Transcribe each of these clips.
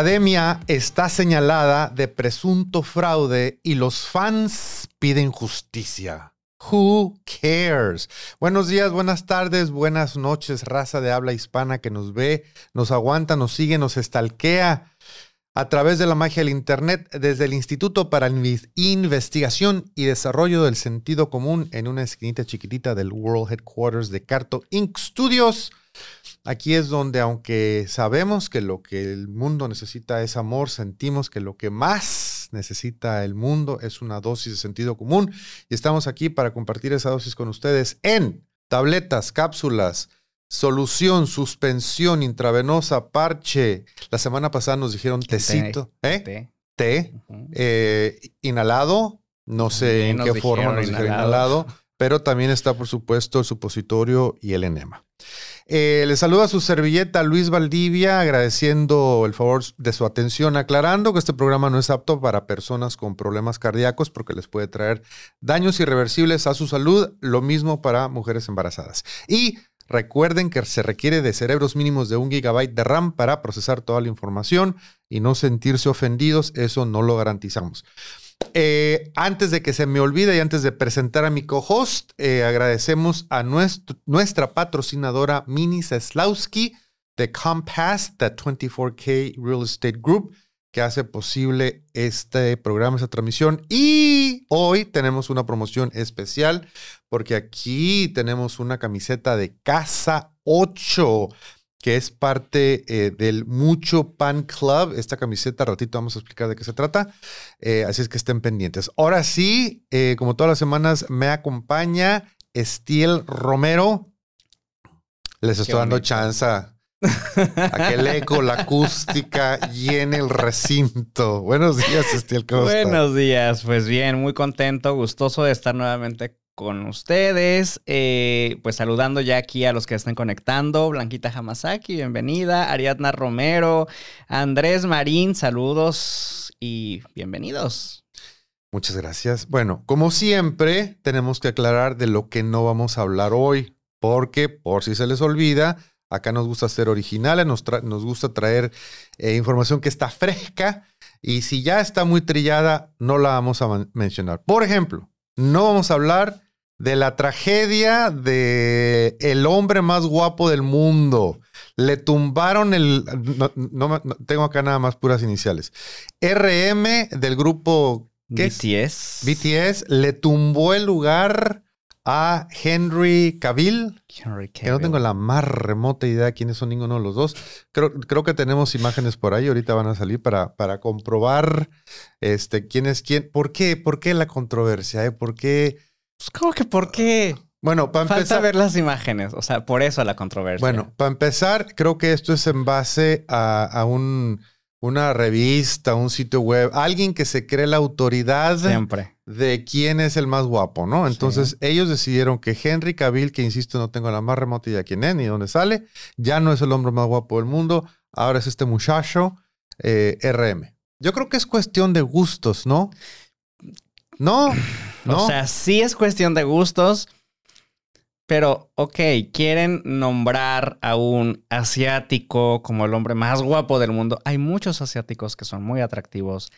Academia está señalada de presunto fraude y los fans piden justicia. Who cares? Buenos días, buenas tardes, buenas noches, raza de habla hispana que nos ve, nos aguanta, nos sigue, nos estalquea a través de la magia del Internet desde el Instituto para Investigación y Desarrollo del Sentido Común en una esquinita chiquitita del World Headquarters de Carto Inc. Studios. Aquí es donde, aunque sabemos que lo que el mundo necesita es amor, sentimos que lo que más necesita el mundo es una dosis de sentido común. Y estamos aquí para compartir esa dosis con ustedes en tabletas, cápsulas, solución, suspensión intravenosa, parche. La semana pasada nos dijeron tecito, ¿eh? Té. Té. Eh, inhalado. No sé en qué forma nos dijeron inhalado. Pero también está, por supuesto, el supositorio y el enema. Eh, le saluda su servilleta Luis Valdivia, agradeciendo el favor de su atención, aclarando que este programa no es apto para personas con problemas cardíacos porque les puede traer daños irreversibles a su salud, lo mismo para mujeres embarazadas. Y Recuerden que se requiere de cerebros mínimos de un gigabyte de RAM para procesar toda la información y no sentirse ofendidos, eso no lo garantizamos. Eh, antes de que se me olvide y antes de presentar a mi co-host, eh, agradecemos a nuestra patrocinadora Mini Seslowski de Compass, the 24K Real Estate Group, que hace posible este programa, esta transmisión. Y hoy tenemos una promoción especial porque aquí tenemos una camiseta de Casa 8 que es parte eh, del Mucho Pan Club. Esta camiseta, ratito vamos a explicar de qué se trata. Eh, así es que estén pendientes. Ahora sí, eh, como todas las semanas, me acompaña Estiel Romero. Les estoy dando chance a que el eco, la acústica llene el recinto. Buenos días, Estiel. Buenos días. Pues bien, muy contento, gustoso de estar nuevamente con ustedes. Eh, pues saludando ya aquí a los que están conectando. Blanquita Hamasaki, bienvenida. Ariadna Romero, Andrés Marín, saludos y bienvenidos. Muchas gracias. Bueno, como siempre, tenemos que aclarar de lo que no vamos a hablar hoy, porque por si se les olvida, acá nos gusta ser originales, nos, gusta traer eh, información que está fresca y si ya está muy trillada, no la vamos a mencionar. Por ejemplo, no vamos a hablar de la tragedia de el hombre más guapo del mundo. Le tumbaron el. No, tengo acá nada más puras iniciales. RM del grupo. ¿qué BTS. BTS le tumbó el lugar a Henry Cavill. Henry Cavill. Que no tengo la más remota idea de quiénes son ninguno de los dos. Creo, creo que tenemos imágenes por ahí. Ahorita van a salir para, para comprobar este, quién es quién. ¿Por qué? ¿Por qué la controversia? Eh? ¿Por qué? Pues, ¿cómo que por qué? Bueno, para Falta empezar. ver las imágenes, o sea, por eso la controversia. Bueno, para empezar, creo que esto es en base a, un, una revista, un sitio web, alguien que se cree la autoridad Siempre. de quién es el más guapo, ¿no? Entonces, ellos decidieron que Henry Cavill, que insisto, no tengo la más remota idea quién es ni dónde sale, ya no es el hombre más guapo del mundo, ahora es este muchacho eh, RM. Yo creo que es cuestión de gustos, ¿no? No, O sea, sí es cuestión de gustos, pero ok, quieren nombrar a un asiático como el hombre más guapo del mundo. Hay muchos asiáticos que son muy atractivos.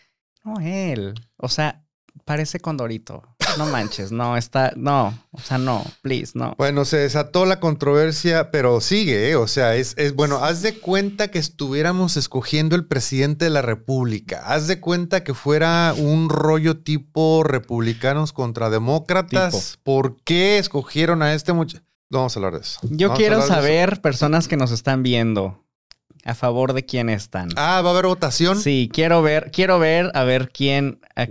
No él. O sea, parece Condorito. No manches, no, está, no, o sea, no, please, no. Bueno, se desató la controversia, pero sigue, ¿eh? o sea, es, es, bueno, haz de cuenta que estuviéramos escogiendo el presidente de la República, haz de cuenta que fuera un rollo tipo republicanos contra demócratas, ¿por qué escogieron a este muchacho? Vamos a hablar de eso. Yo quiero saber, personas que nos están viendo, a favor de quién están. Ah, va a haber votación. Sí, quiero ver, quiero ver a ver quién a,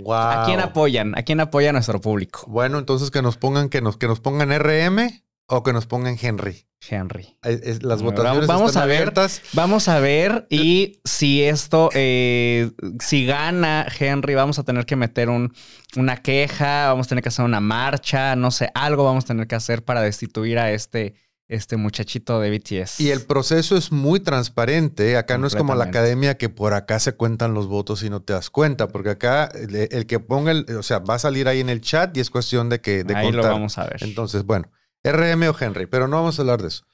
quién apoyan, a quién apoya nuestro público. Bueno, entonces que nos pongan que nos que nos pongan RM o que nos pongan Henry. Henry. las votaciones vamos están a ver, abiertas. Vamos a ver y si esto, eh, si gana Henry, vamos a tener que meter un, una queja, vamos a tener que hacer una marcha, no sé, algo vamos a tener que hacer para destituir a este este muchachito de BTS. Y el proceso es muy transparente. Acá no es como la academia que por acá se cuentan los votos y no te das cuenta, porque acá el, que ponga el, o sea, va a salir ahí en el chat y es cuestión de que de ahí lo vamos a ver. Entonces, bueno, RM o Henry, pero no vamos a hablar de eso.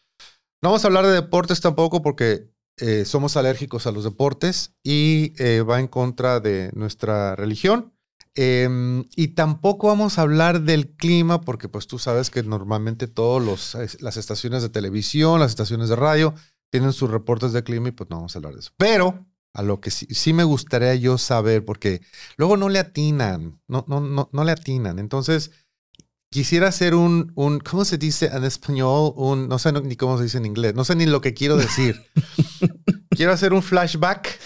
No vamos a hablar de deportes tampoco porque eh, somos alérgicos a los deportes y eh, va en contra de nuestra religión. Em, y tampoco vamos a hablar del clima porque pues tú sabes que normalmente todas las estaciones de televisión, las estaciones de radio tienen sus reportes de clima y pues no vamos a hablar de eso. Pero a lo que sí, me gustaría yo saber, porque luego no le atinan, no, no, no, no le atinan. Entonces, quisiera hacer un, un, ¿cómo se dice en español? Un, no sé ni cómo se dice en inglés, no sé ni lo que quiero decir. quiero hacer un flashback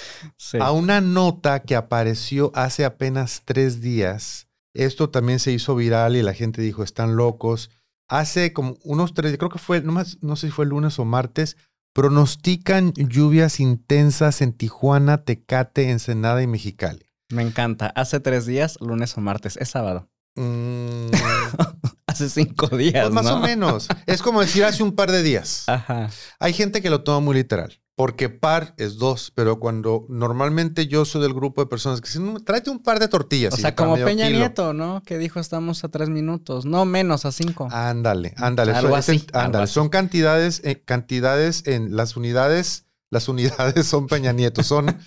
a una nota que apareció hace apenas tres días. Esto también se hizo viral y la gente dijo, están locos. Hace como unos tres, creo que fue, no, más, no sé si fue lunes o martes, pronostican lluvias intensas en Tijuana, Tecate, Ensenada y Mexicali. Me encanta. Hace tres días, lunes o martes, es sábado. Mm. hace cinco días. Pues más o menos. Es como decir hace un par de días. Ajá. Hay gente que lo toma muy literal. Porque par es dos, pero cuando normalmente yo soy del grupo de personas que dicen, tráete un par de tortillas. O sea, como Peña Nieto, ¿no? Que dijo estamos a tres minutos, no menos a cinco. Ándale, ándale. Algo así, ándale. Son cantidades, eh, cantidades en las unidades, las unidades son Peña Nieto, son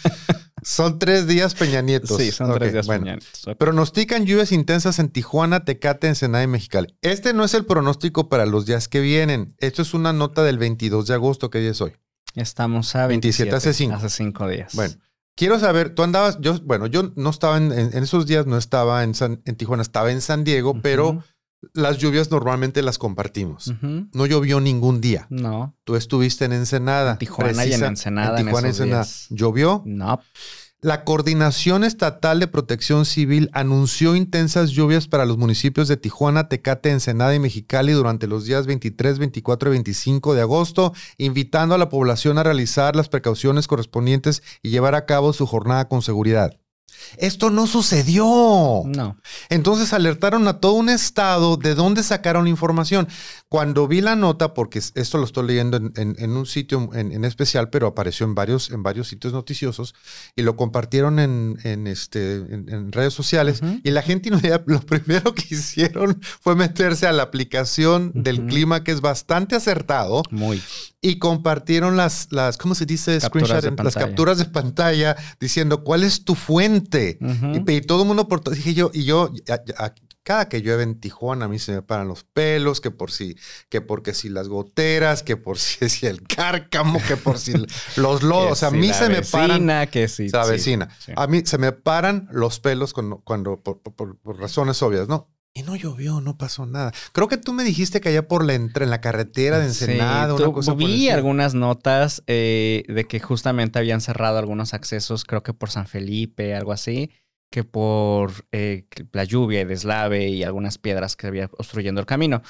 Son tres días Peña Nietos. Sí, son tres días Peña Nietos. Pronostican lluvias intensas en Tijuana, Tecate, Ensenada y Mexicali. Este no es el pronóstico para los días que vienen. Esto es una nota del 22 de agosto, ¿qué día es hoy? Estamos a 27, hace cinco. Hace cinco días. Bueno, quiero saber, tú andabas, yo, bueno, yo no estaba en, esos días, no estaba en, en Tijuana, estaba en San Diego, pero las lluvias normalmente las compartimos. No llovió ningún día. No. Tú estuviste en Ensenada. En Tijuana y en Ensenada. En Tijuana, Ensenada. ¿Llovió? No. La Coordinación Estatal de Protección Civil anunció intensas lluvias para los municipios de Tijuana, Tecate, Ensenada y Mexicali durante los días 23, 24 y 25 de agosto, invitando a la población a realizar las precauciones correspondientes y llevar a cabo su jornada con seguridad. Esto no sucedió. No. Entonces alertaron a todo un estado de dónde sacaron la información. Cuando vi la nota, porque esto lo estoy leyendo en, un sitio en, especial, pero apareció en varios, en varios sitios noticiosos y lo compartieron en, este, en, redes sociales y la gente lo primero que hicieron fue meterse a la aplicación del clima que es bastante acertado. Muy y compartieron las, las ¿cómo se dice? las capturas de pantalla diciendo cuál es tu fuente. y, todo el mundo por dije yo, y yo, cada que llueve en Tijuana a mí se me paran los pelos, que por si, que porque si las goteras, que por si, el cárcamo, que por si los lodos. a mí se me paran. Que sí, la vecina. A mí se me paran los pelos cuando, cuando por, por razones obvias, ¿no? Y no llovió, no pasó nada. Creo que tú me dijiste que allá por la en la carretera de Ensenada, una cosa Vi algunas notas eh, de que justamente habían cerrado algunos accesos, creo que por San Felipe, algo así, que por eh, la lluvia y deslave y algunas piedras que había obstruyendo el camino.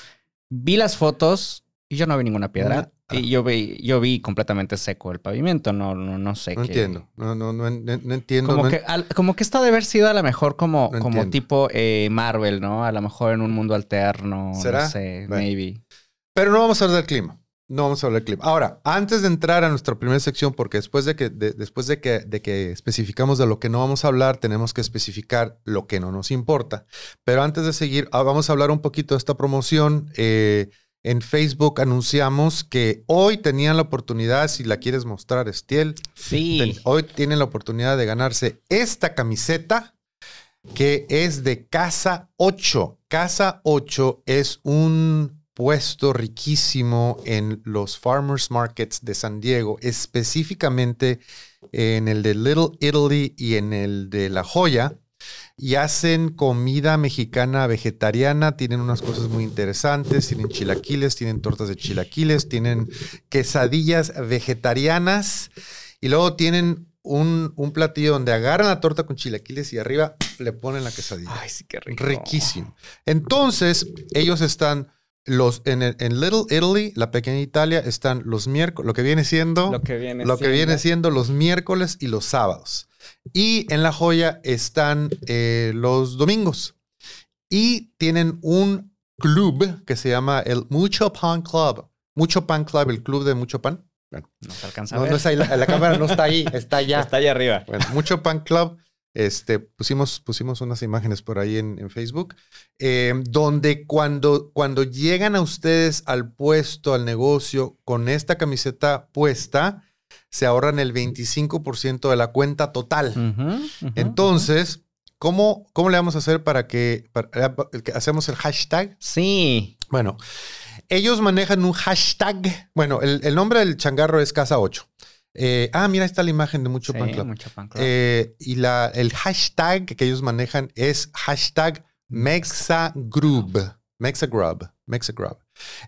Vi las fotos y yo no vi ninguna piedra. Y yo vi, yo vi completamente seco el pavimento, no, no, no sé. No entiendo, no, no, no, entiendo. Como, que, como que esto debe haber sido a lo mejor como, como tipo eh, Marvel, ¿no? A lo mejor en un mundo alterno, ¿Será? no sé, maybe. Pero no vamos a hablar del clima. No vamos a hablar del clima. Ahora, antes de entrar a nuestra primera sección, porque después de que, después de que, de que especificamos de lo que no vamos a hablar, tenemos que especificar lo que no nos importa. Pero antes de seguir, ah, vamos a hablar un poquito de esta promoción. Eh, en Facebook anunciamos que hoy tenían la oportunidad, si la quieres mostrar, Estiel. Sí. hoy tienen la oportunidad de ganarse esta camiseta que es de Casa 8. Casa 8 es un puesto riquísimo en los farmers markets de San Diego, específicamente en el de Little Italy y en el de La Joya y hacen comida mexicana vegetariana, tienen unas cosas muy interesantes, tienen chilaquiles, tienen tortas de chilaquiles, tienen quesadillas vegetarianas y luego tienen un, un, platillo donde agarran la torta con chilaquiles y arriba le ponen la quesadilla. Ay, sí, qué rico. Riquísimo. Entonces, ellos están los en, en, Little Italy, la pequeña Italia, están los miércoles, lo que viene siendo lo que viene, lo que viene siendo los miércoles y los sábados. Y en La Joya están eh, los domingos. Y tienen un club que se llama el Mucho Pan Club. Mucho Pan Club, el club de Mucho Pan. no se alcanza a ver. la, cámara no está ahí, está allá. Está allá arriba. Mucho Pan Club. Este, pusimos, pusimos unas imágenes por ahí en, Facebook, eh, donde cuando, cuando llegan a ustedes al puesto, al negocio, con esta camiseta puesta, se ahorran el 25% de la cuenta total. Entonces, ¿cómo, ¿cómo le vamos a hacer para que, para- eh, que hacemos el hashtag? Sí. Bueno, ellos manejan un hashtag. Bueno, el, el nombre del changarro es Casa 8. Eh, ah, mira, está la imagen de Mucho sí, Pan Club. mucho pan club. Eh, y la, el hashtag que ellos manejan es hashtag Mexagrub. Mexagrub. Mexagrub.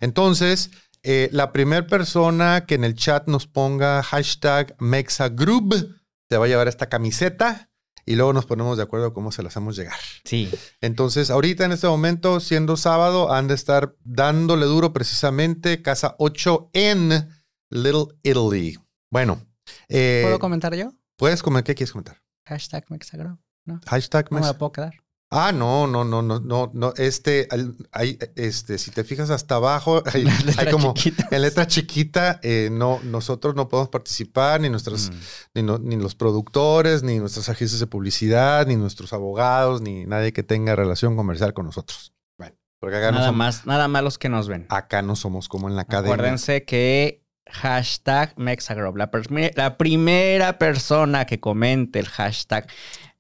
Entonces, eh, la primera persona que en el chat nos ponga hashtag Mexagrub te va a llevar esta camiseta y luego nos ponemos de acuerdo cómo se la hacemos llegar. sí. Entonces, ahorita en este momento, siendo sábado, han de estar dándole duro precisamente Casa 8 en Little Italy. Bueno, eh, ¿Puedo comentar yo? ¿puedes comentar? ¿Qué quieres comentar? Hashtag Mexagro. Hashtag No me Mex- la puedo quedar. Ah, no, no, no, no, no, no. Este, hay, este, si te fijas hasta abajo, hay, como chiquita. en letra chiquita, eh, no, nosotros no podemos participar, ni nuestros, Mm. ni, no- ni los productores, ni nuestras agencias de publicidad, ni nuestros abogados, ni nadie que tenga relación comercial con nosotros. Bueno, porque acá no Nada somos, más, nada más los que nos ven. acá no somos como en la academia. Acuérdense que hashtag Mexagrove, la, la primera persona que comente el hashtag,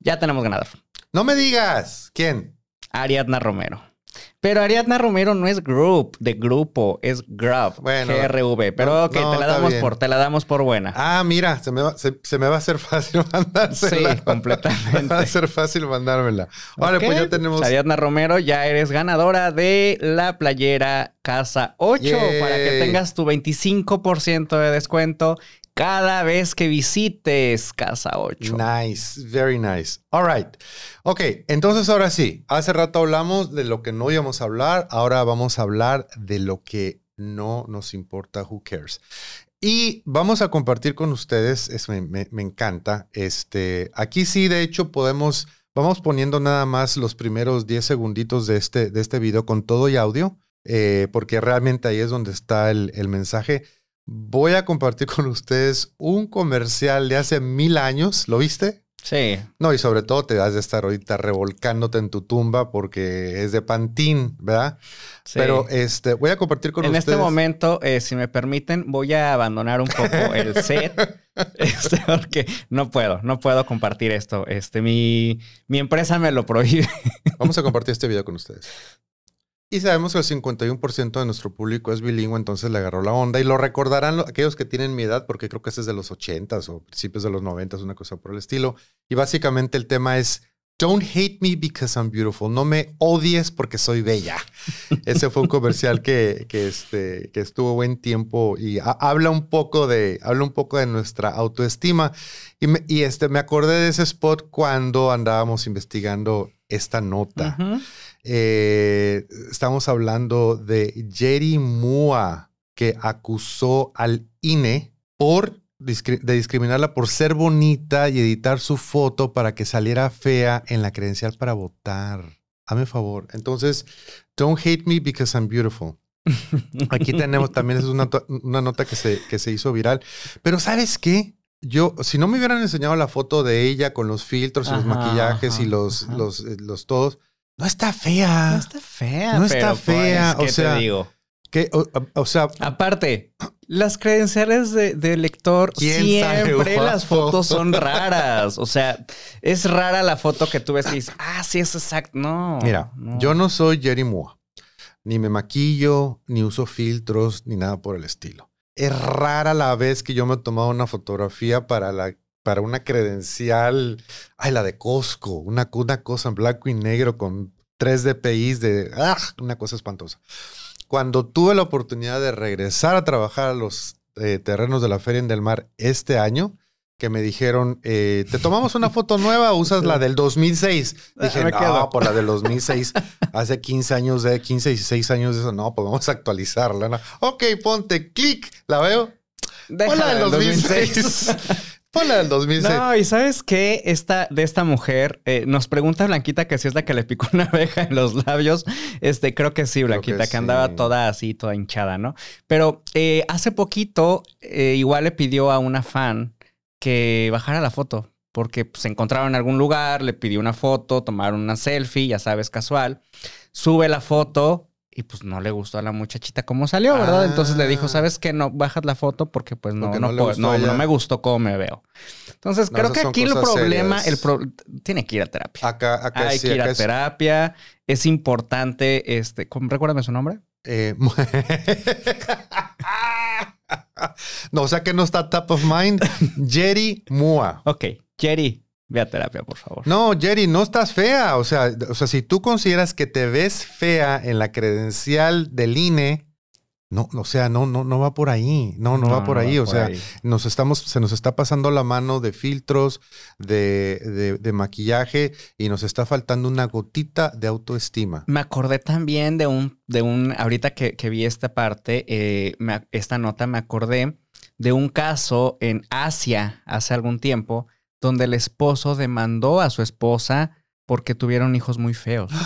ya tenemos ganador. No me digas, ¿quién? Ariadna Romero. Pero Ariadna Romero no es group, de grupo, es grub, Bueno, GRV. Pero no, ok, no, te la damos por, te la damos por buena. Ah, mira, se me va, se, se me va a hacer fácil mandársela. Sí, completamente. Me va a ser fácil mandármela. Vale, pues ya tenemos. Ariadna Romero, ya eres ganadora de la playera Casa 8 Yay. para que tengas tu 25% de descuento cada vez que visites Casa 8. Nice, very nice. All right. Ok, entonces ahora sí, hace rato hablamos de lo que no íbamos a hablar, ahora vamos a hablar de lo que no nos importa, who cares. Y vamos a compartir con ustedes, es- me, me- me encanta, este, aquí sí, de hecho, podemos, vamos poniendo nada más los primeros 10 segunditos de este, de este video con todo y audio, eh, porque realmente ahí es donde está el, el mensaje. Voy a compartir con ustedes un comercial de hace mil años, ¿lo viste? Sí. No, y sobre todo te has de estar ahorita revolcándote en tu tumba porque es de Pantín, ¿verdad? sí. Pero este, voy a compartir con en ustedes. este momento, eh, si me permiten, voy a abandonar un poco el set. este, porque no puedo, no puedo compartir esto. Este, mi, mi empresa me lo prohíbe. Vamos a compartir este video con ustedes. Y sabemos que el 51% de nuestro público es bilingüe, entonces le agarró la onda. Y lo recordarán lo- aquellos que tienen mi edad, porque creo que este es de los 80s o principios de los 90s, una cosa por el estilo. Y básicamente el tema es Don't hate me because I'm beautiful. No me odies porque soy bella. Ese fue un comercial que, que, este, que estuvo buen tiempo y ha- habla un poco de, habla un poco de nuestra autoestima. Y, me, y este, me acordé de ese spot cuando andábamos investigando esta nota. Eh, estamos hablando de Jerry Mua, que acusó al INE por de discriminarla por ser bonita y editar su foto para que saliera fea en la credencial para votar. Hazme favor. Entonces, don't hate me because I'm beautiful. Aquí tenemos también, es una, una nota que se, que se hizo viral. Pero ¿sabes qué? Yo, si no me hubieran enseñado la foto de ella con los filtros y los maquillajes ajá, y los, los, eh, los todos, no está fea. No está fea. No está pero, fea, pues, o ¿qué sea- te digo? Que, o, o sea, Aparte, las credenciales de, de lector ¿Quién sabe, siempre las fotos son raras. O sea, es rara la foto que tú ves y dices, ah, sí, es exacto. No. mira, no. yo no soy Jerry Mua. Ni me maquillo, ni uso filtros, ni nada por el estilo. Es rara la vez que yo me he tomado una fotografía para, la, para una credencial, ay, la de Costco, una, una cosa en blanco y negro con 3 DPIs de, ¡ah! una cosa espantosa. Cuando tuve la oportunidad de regresar a trabajar a los eh, terrenos de la Feria en del Mar este año, que me dijeron, eh, ¿te tomamos una foto nueva o usas la del 2006? Dije, me no, quedo. por la del 2006, hace 15 años, de 15, 16 años de eso, no, pues vamos a actualizarla. ¿no? Ok, ponte clic, la veo. Deja Pon la del del 2006. Pon la del 2006. No, y sabes qué? Esta, de esta mujer, eh, nos pregunta Blanquita que si es la que le picó una abeja en los labios. Este, creo que sí, Blanquita, que, que andaba sí. toda así, toda hinchada, ¿no? Pero eh, hace poquito, eh, igual le pidió a una fan que bajara la foto. Porque pues, se encontraron en algún lugar, le pidió una foto, tomaron una selfie, ya sabes, casual. Sube la foto y pues no le gustó a la muchachita cómo salió, ¿verdad? Entonces le dijo, Ah. ¿sabes qué? No bajas la foto porque pues no, Porque no, no puedo- no, me gustó cómo me veo. Entonces creo que aquí el problema, serias. el pro- tiene que ir a terapia. Acá, acá Hay sí, que ir acá a es- terapia. Es importante, este, ¿cómo- recuérdame su nombre. eh, no, o sea que no está top of mind. Jerry Mua. Ok, Jerry, ve a terapia, por favor. No, Jerry, no estás fea. O sea, o sea, si tú consideras que te ves fea en la credencial del INE, no, o sea, no, no, no va por ahí. No, no, va por ahí. o sea, ahí. nos estamos, se nos está pasando la mano de filtros, de, de- de maquillaje y nos está faltando una gotita de autoestima. Me acordé también de un, de un, ahorita que, que vi esta parte, eh, me esta nota, me acordé de un caso en Asia hace algún tiempo, donde el esposo demandó a su esposa porque tuvieron hijos muy feos.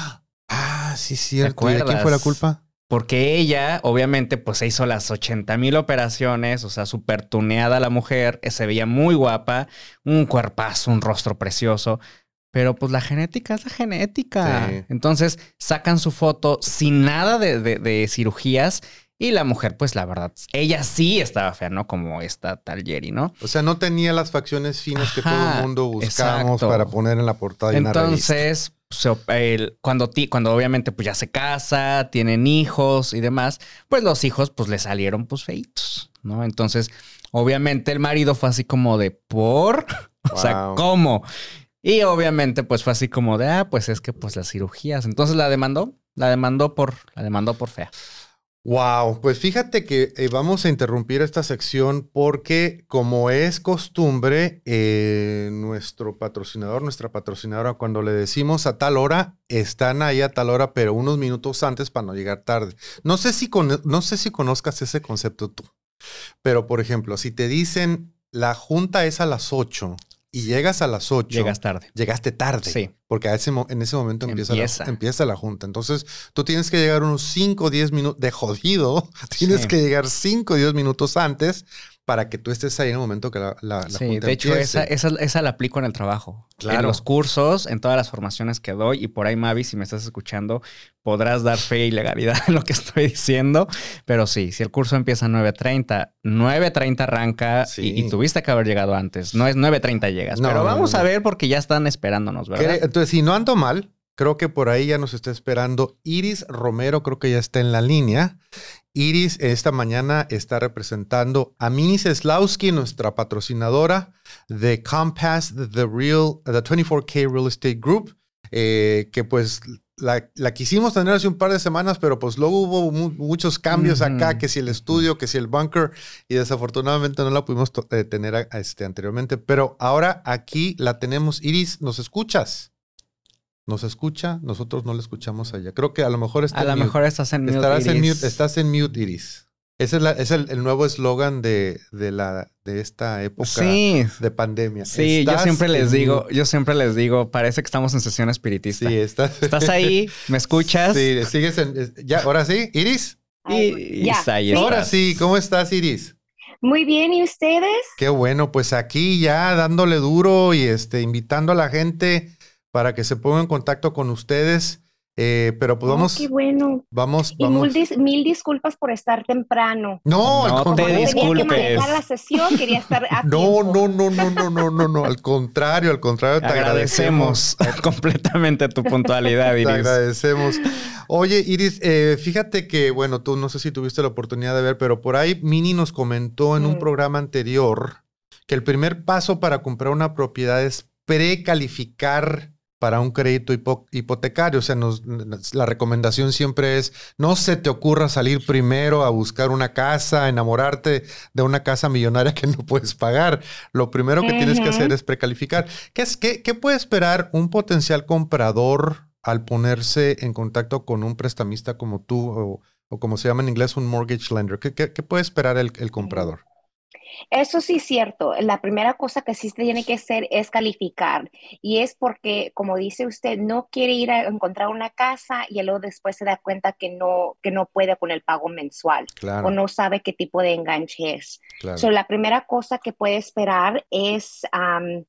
Ah, sí, cierto. ¿Y de quién fue la culpa? Porque ella, obviamente, pues se hizo las 80 mil operaciones, o sea, súper tuneada la mujer, eh, se veía muy guapa, un cuerpazo, un rostro precioso. Pero pues la genética es la genética. Sí. Entonces sacan su foto sin nada de, de- de cirugías y la mujer, pues la verdad, ella sí estaba fea, ¿no? Como esta tal Jerry, ¿no? O sea, no tenía las facciones finas que todo el mundo buscamos exacto. para poner en la portada de una revista. Entonces, se op- el- cuando, ti- cuando obviamente pues ya se casa, tienen hijos y demás, pues los hijos pues le salieron pues feitos, ¿no? Entonces, obviamente el marido fue así como de por, o sea. ¿cómo? Y obviamente pues fue así como de, ah, pues es que pues las cirugías. Entonces la demandó, la demandó por, la demandó por fea. Wow, pues fíjate que eh, vamos a interrumpir esta sección porque como es costumbre, eh, nuestro patrocinador, nuestra patrocinadora, cuando le decimos a tal hora, están ahí a tal hora, pero unos minutos antes para no llegar tarde. No sé si, con- no sé si conozcas ese concepto tú, pero por ejemplo, si te dicen la junta es a las 8 y llegas a las 8, Llegas tarde. llegaste tarde. Sí. Porque a ese en ese momento empieza, Empieza. La, empieza la junta. Entonces, tú tienes que llegar unos 5 o 10 minutos de jodido. Tienes Sí. que llegar 5 o 10 minutos antes para que tú estés ahí en el momento que la, la, la Sí, junta de hecho, esa, esa, esa la aplico en el trabajo. Claro. En los cursos, en todas las formaciones que doy. Y por ahí, Mavi, si me estás escuchando, podrás dar fe y legalidad en lo que estoy diciendo. Pero sí, si el curso empieza a 9.30, 9.30 arranca Sí. y, y tuviste que haber llegado antes. No es 9.30 llegas. No, pero vamos no, a ver porque ya están esperándonos, ¿verdad? Entonces, si no ando mal, creo que por ahí ya nos está esperando Iris Romero, creo que ya está en la línea. Iris esta mañana está representando a Mini Seslowski, nuestra patrocinadora de Compass, The Real, The 24K Real Estate Group, eh, que pues la, la quisimos tener hace un par de semanas, pero pues luego hubo mu- muchos cambios acá, que si el estudio, que si el bunker, y desafortunadamente no la pudimos eh, tener a- a este, anteriormente, pero ahora aquí la tenemos. Iris, ¿nos escuchas? ¿Nos escucha? Nosotros no la escuchamos allá. Creo que a lo mejor está a lo mute. mejor estás en mute, Estarás en mute, estás en mute, Iris. Ese es, la- es el, el nuevo eslogan de, de, la, de esta época Sí, de pandemia. sí, yo siempre les digo, mute. yo siempre les digo, parece que estamos en sesión espiritista. Sí, estás. Estás ahí, me escuchas. Sí, sigues en. Ya, ahora sí, Iris. Y, Ya. ahí Ahora estás. sí, ¿cómo estás, Iris? Muy bien, ¿y ustedes? Qué bueno, pues aquí ya dándole duro y este, invitando a la gente para que se ponga en contacto con ustedes. Eh, pero pues Oh, qué bueno. vamos, Y vamos. mil, dis- mil disculpas por estar temprano. No, al No te Como contrario. tenía que disculpes. manejar la sesión, quería estar a No, no, no, no, no, no, no, no, al contrario, al contrario, te agradecemos. Agradecemos completamente tu puntualidad, Te Iris. agradecemos. Oye, Iris, eh, fíjate que, bueno, tú no sé si tuviste la oportunidad de ver, pero por ahí Mini nos comentó en un Mm. programa anterior que el primer paso para comprar una propiedad es precalificar para un crédito hipo- hipotecario. O sea, nos- la recomendación siempre es, no se te ocurra salir primero a buscar una casa, enamorarte de una casa millonaria que no puedes pagar. Lo primero que tienes que hacer es precalificar. ¿Qué, es, qué, qué puede esperar un potencial comprador al ponerse en contacto con un prestamista como tú o, o como se llama en inglés un mortgage lender? ¿Qué, qué- qué puede esperar el, el comprador? Eso sí es cierto. La primera cosa que sí tiene que hacer es calificar. Y es porque, como dice usted, no quiere ir a encontrar una casa y luego después se da cuenta que no, que no puede con el pago mensual o no sabe qué tipo de enganche es. claro. So, la primera cosa que puede esperar es am,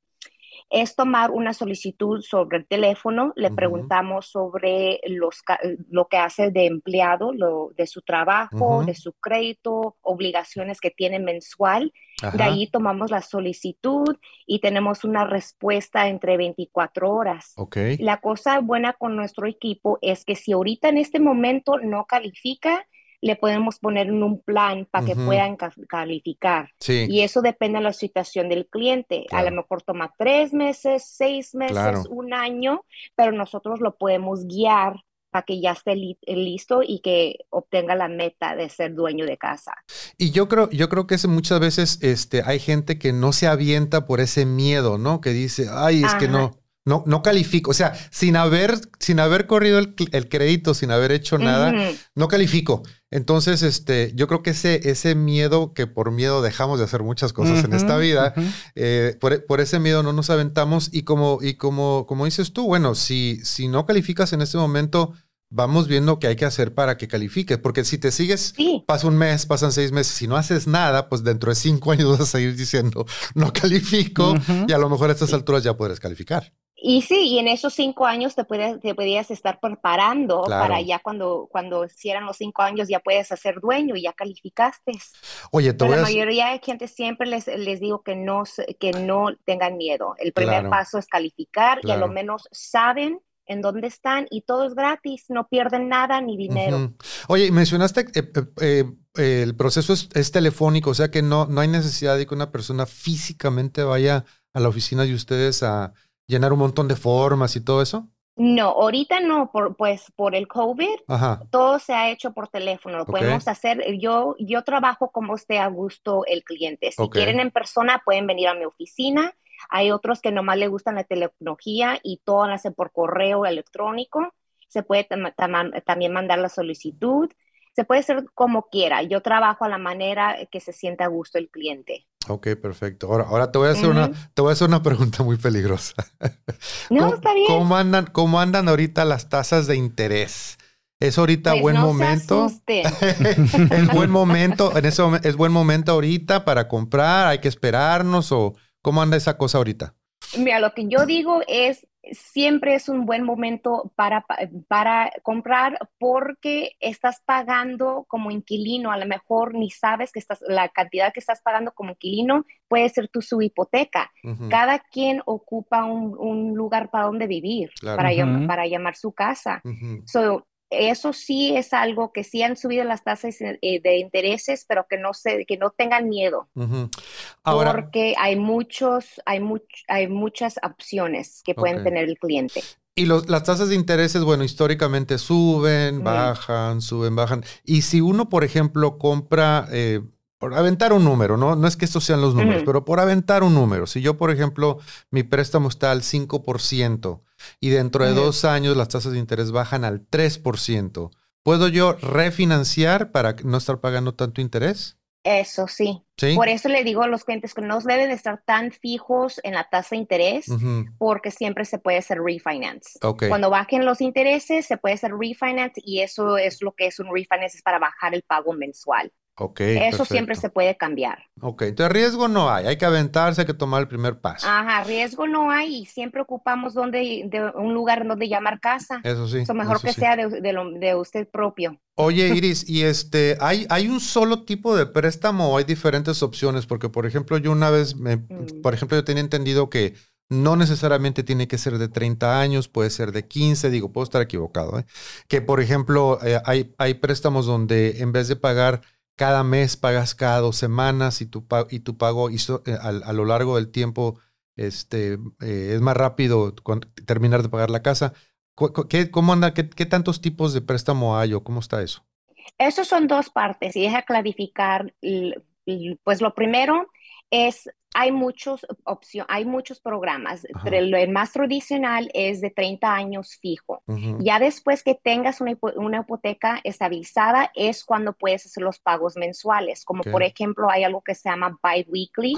es tomar una solicitud sobre el teléfono, le preguntamos sobre los, lo que hace de empleado, lo, de su trabajo, de su crédito, obligaciones que tiene mensual. De ahí tomamos la solicitud y tenemos una respuesta entre 24 horas. La cosa buena con nuestro equipo es que si ahorita en este momento no califica, le podemos poner en un plan para que Ujú. puedan ca- calificar. Sí. Y eso depende de la situación del cliente. A lo mejor toma tres meses, seis meses, Claro. un año, pero nosotros lo podemos guiar para que ya esté li- listo y que obtenga la meta de ser dueño de casa. Y yo creo, yo creo que es muchas veces este, hay gente que no se avienta por ese miedo, ¿no? Que dice, ay, es que no, no, no califico. O sea, sin haber, sin haber corrido el, crédito, sin haber hecho nada, no califico. Entonces, este, yo creo que ese, ese miedo, que por miedo dejamos de hacer muchas cosas en esta vida, eh, por, por ese miedo no nos aventamos y como, y como, como dices tú, bueno, si, si no calificas en este momento, vamos viendo qué hay que hacer para que califiques, porque si te sigues, Sí, pasa un mes, pasan seis meses, si no haces nada, pues dentro de cinco años vas a seguir diciendo, no califico y a lo mejor a estas alturas ya podrás calificar. Y sí, y en esos cinco años te, puedes, te podías estar preparando Claro. para ya cuando, cuando hicieran los cinco años ya puedes ser dueño y ya calificaste. Oye, Pero la mayoría de gente siempre les, les digo que no, que no tengan miedo. El primer Claro. paso es calificar y a lo menos saben en dónde están y todo es gratis, no pierden nada ni dinero. Ujú. Oye, y mencionaste eh, eh, eh, eh, el proceso es, es telefónico, o sea que no, no hay necesidad de que una persona físicamente vaya a la oficina de ustedes a llenar un montón de formas y todo eso. No, ahorita no, por, pues por el COVID, Ajá, todo se ha hecho por teléfono. Lo podemos hacer. Yo, yo trabajo como esté a gusto el cliente. Si quieren en persona, pueden venir a mi oficina. Hay otros que nomás le gustan la tecnología y todo lo hacen por correo electrónico. Se puede tam- tam- también mandar la solicitud. Se puede hacer como quiera. Yo trabajo a la manera que se sienta a gusto el cliente. ok, perfecto. Ahora, ahora te voy a hacer una, te voy a hacer una pregunta muy peligrosa. No, ¿Cómo, está bien. ¿Cómo andan, cómo andan ahorita las tasas de interés? ¿Es ahorita Pues buen no se momento? asusten. ¿Es buen momento? ¿En ese es buen momento ahorita para comprar? ¿Hay que esperarnos? ¿O cómo anda esa cosa ahorita? Mira, lo que yo digo es, siempre es un buen momento para, pa- para comprar porque estás pagando como inquilino, a lo mejor ni sabes que estás, la cantidad que estás pagando como inquilino puede ser tu su hipoteca. Cada quien ocupa un, un lugar para donde vivir, Claro. para, llam- para llamar su casa. So, eso sí es algo que sí han subido las tasas eh, de intereses, pero que no se, que no tengan miedo. Ahora, Porque hay muchos, hay much- hay muchas opciones que pueden tener el cliente. y los, las tasas de intereses, bueno, históricamente suben, bajan, suben, bajan. Y si uno, por ejemplo, compra, eh, por aventar un número, ¿no? No es que estos sean los números, pero por aventar un número. Si yo, por ejemplo, mi préstamo está al 5% y dentro de dos años las tasas de interés bajan al 3%, ¿puedo yo refinanciar para no estar pagando tanto interés? Eso sí. Sí. Por eso le digo a los clientes que no deben de estar tan fijos en la tasa de interés Ujú. porque siempre se puede hacer refinance. Cuando bajen los intereses, se puede hacer refinance y eso es lo que es un refinance, es para bajar el pago mensual. Eso siempre se puede cambiar. Ok, entonces riesgo no hay, hay que aventarse, hay que tomar el primer paso. Ajá, riesgo no hay y siempre ocupamos donde, de un lugar donde llamar casa. Eso sí. Eso mejor eso que sí. sea de, de lo- de usted propio. Oye, Iris, y este, ¿hay, ¿hay un solo tipo de préstamo o hay diferentes opciones? Porque, por ejemplo, yo una vez, me- Mm. por ejemplo, yo tenía entendido que no necesariamente tiene que ser de 30 años, puede ser de 15, digo, puedo estar equivocado, ¿eh? Que, por ejemplo, eh, hay, hay préstamos donde en vez de pagar cada mes, pagas cada dos semanas y tu, y tu pago hizo, eh, al- a, lo largo del tiempo este, eh, es más rápido terminar de pagar la casa. ¿Qué, ¿Cómo anda? ¿Qué, qué tantos tipos de préstamo hay o cómo está eso? Esos son dos partes y deja clarificar, pues lo primero es, hay muchos opción, hay muchos programas, Ajá. el, más tradicional es de 30 años fijo. Ujú. Ya después que tengas una, una hipoteca estabilizada es cuando puedes hacer los pagos mensuales, como Ok. por ejemplo hay algo que se llama bi-weekly,